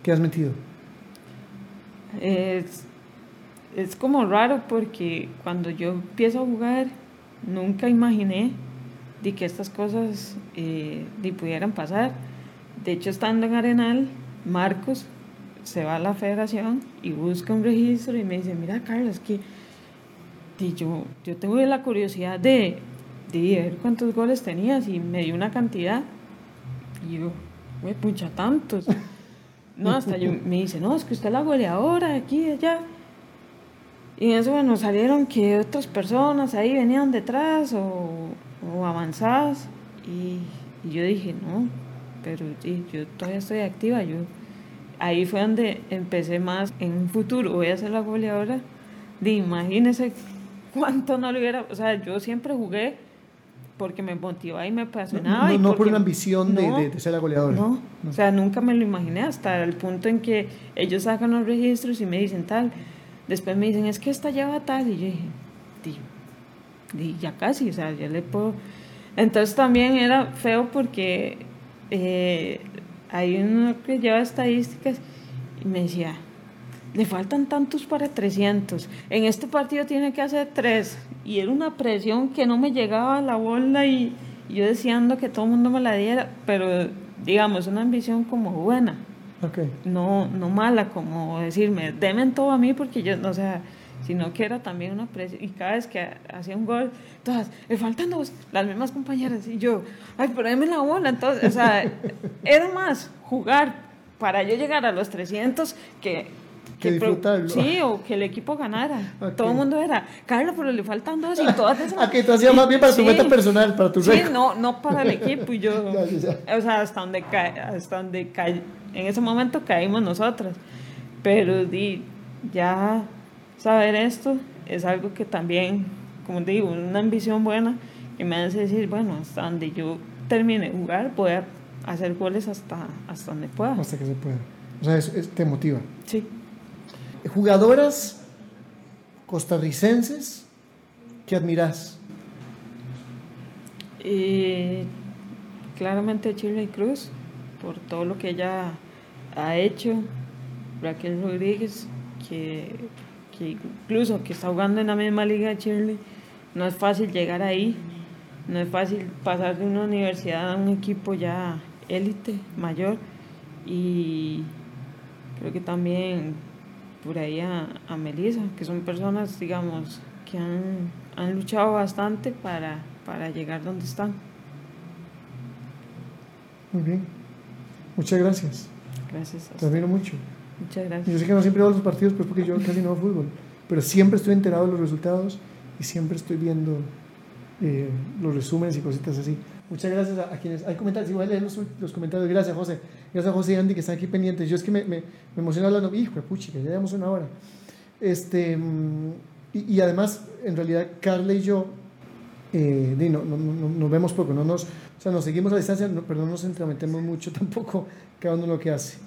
que has metido? Es, es como raro porque cuando yo empiezo a jugar, nunca imaginé de que estas cosas eh, pudieran pasar. De hecho, estando en Arenal, Marcos se va a la federación y busca un registro y me dice, mira Carlos, que yo, yo tengo la curiosidad de, de ver cuántos goles tenías y me dio una cantidad. Y yo, me pucha, tantos. No, hasta yo, me dice, no, es que usted la goleadora aquí y allá. Y en eso, bueno, salieron que otras personas ahí venían detrás o, o avanzadas. Y, y, yo dije, no, pero sí, yo todavía estoy activa. Yo, ahí fue donde empecé más en un futuro, voy a ser la goleadora. De imagínese cuánto no lo hubiera, o sea, yo siempre jugué porque me motivaba y me apasionaba. No, y no por una ambición de, de, ser la goleadora. No, o sea, nunca me lo imaginé hasta el punto en que ellos sacan los registros y me dicen tal. Después me dicen, es que esta lleva tal. Y yo dije, tío, ya casi, o sea, ya le puedo. Entonces también era feo porque eh, hay uno que lleva estadísticas y me decía, le faltan tantos para 300. En este partido tiene que hacer tres. Y era una presión que no me llegaba a la bola y, yo deseando que todo el mundo me la diera, pero digamos, una ambición como buena. No, no mala, como decirme, demen todo a mí porque yo, o sea, sino que era también una presión. Y cada vez que hacía un gol, todas, le faltan dos, las mismas compañeras. Y yo, ay, pero denme la bola. Entonces, o sea, era más jugar para yo llegar a los 300 que que disfrutarlo. Sí, o que el equipo ganara. Todo el mundo era, Carlos, pero le faltan dos y todas esas. Que tú hacías más bien para tu meta personal, para tu Sí, no, no para el equipo. Y yo, o sea, hasta donde, cae, hasta donde cae, en ese momento caímos nosotras. Pero di, ya saber esto es algo que también, como digo, una ambición buena que me hace decir, bueno, hasta donde yo termine de jugar, voy a hacer goles hasta, hasta donde pueda. Hasta que se pueda. O sea, eso te motiva. Sí jugadoras costarricenses que admiras. Eh, claramente Shirley Cruz, por todo lo que ella ha hecho. Raquel Rodríguez, que, que incluso que está jugando en la misma liga de Shirley, no es fácil llegar ahí, no es fácil pasar de una universidad a un equipo ya élite, mayor, y creo que también por ahí a, a Melissa, que son personas, digamos, que han, han luchado bastante para, para llegar donde están. Muy bien. Muchas gracias. Gracias. Te admiro mucho. Muchas gracias. Yo sé que no siempre veo los partidos, pero porque yo casi no veo fútbol. Pero siempre estoy enterado de los resultados y siempre estoy viendo eh, los resúmenes y cositas así. Muchas gracias a, quienes hay comentarios. Igual leer los, los, comentarios. Gracias, José. Gracias a José y Andy que están aquí pendientes. Yo es que me, me, me hablando. Hijo de puchi, que ya llevamos una hora. Este, mm, y, y, además, en realidad, Carla y yo eh, no, no, no, nos vemos poco. No nos, o sea, nos seguimos a distancia, pero no nos entrametemos mucho tampoco cada uno lo que hace.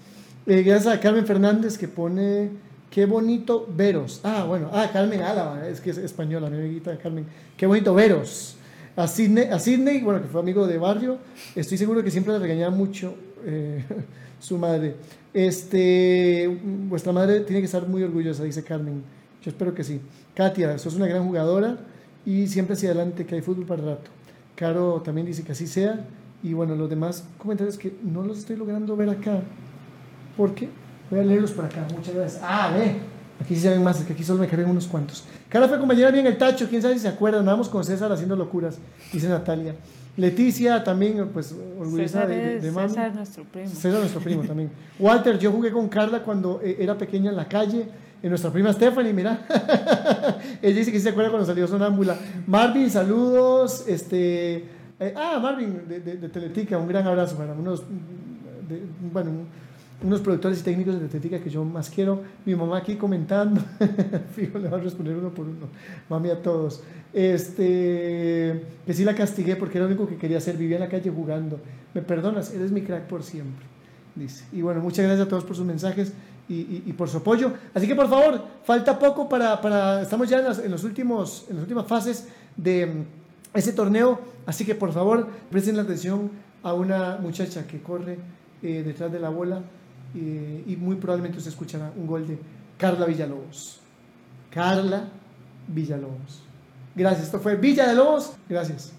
Eh, gracias a Carmen Fernández que pone. Qué bonito veros. Ah, bueno. Ah, Carmen Álava. Es que es española, mi amiguita Carmen. Qué bonito veros. A Sidney, a Sidney, bueno, que fue amigo de barrio, estoy seguro que siempre le regañaba mucho eh, su madre. Este, vuestra madre tiene que estar muy orgullosa, dice Carmen. Yo espero que sí. Katia, sos una gran jugadora y siempre hacia adelante, que hay fútbol para rato. Caro también dice que así sea. Y bueno, los demás comentarios que no los estoy logrando ver acá. ¿Por qué? Voy a leerlos por acá. Muchas gracias. Ah, ve. Aquí sí se ven más, es que aquí solo me cargan unos cuantos. Cara fue compañera bien el tacho, quién sabe si se acuerdan, vamos con César haciendo locuras, dice Natalia. Leticia también, pues orgullosa de, de, de César nuestro primo. César nuestro primo también. Walter, yo jugué con Carla cuando eh, era pequeña en la calle, en nuestra prima Stephanie, mira. Ella dice que se acuerda cuando salió Sonámbula. Marvin, saludos. Este, eh, ah, Marvin de, de, Teletica, un gran abrazo para unos, bueno, unos productores y técnicos de dietética que yo más quiero. Mi mamá aquí comentando. Fijo, le va a responder uno por uno. Mami a todos. Este, que sí la castigué porque era lo único que quería hacer. Vivía en la calle jugando. Me perdonas, eres mi crack por siempre. Dice. Y bueno, muchas gracias a todos por sus mensajes y, y, por su apoyo. Así que por favor, falta poco para. para estamos ya en las, en los últimos, en las últimas fases de mm, ese torneo. Así que por favor, presten la atención a una muchacha que corre eh, detrás de la bola eh, y muy probablemente se escuchará un gol de Carla Villalobos. Carla Villalobos. Gracias, esto fue Villa de Lobos. Gracias.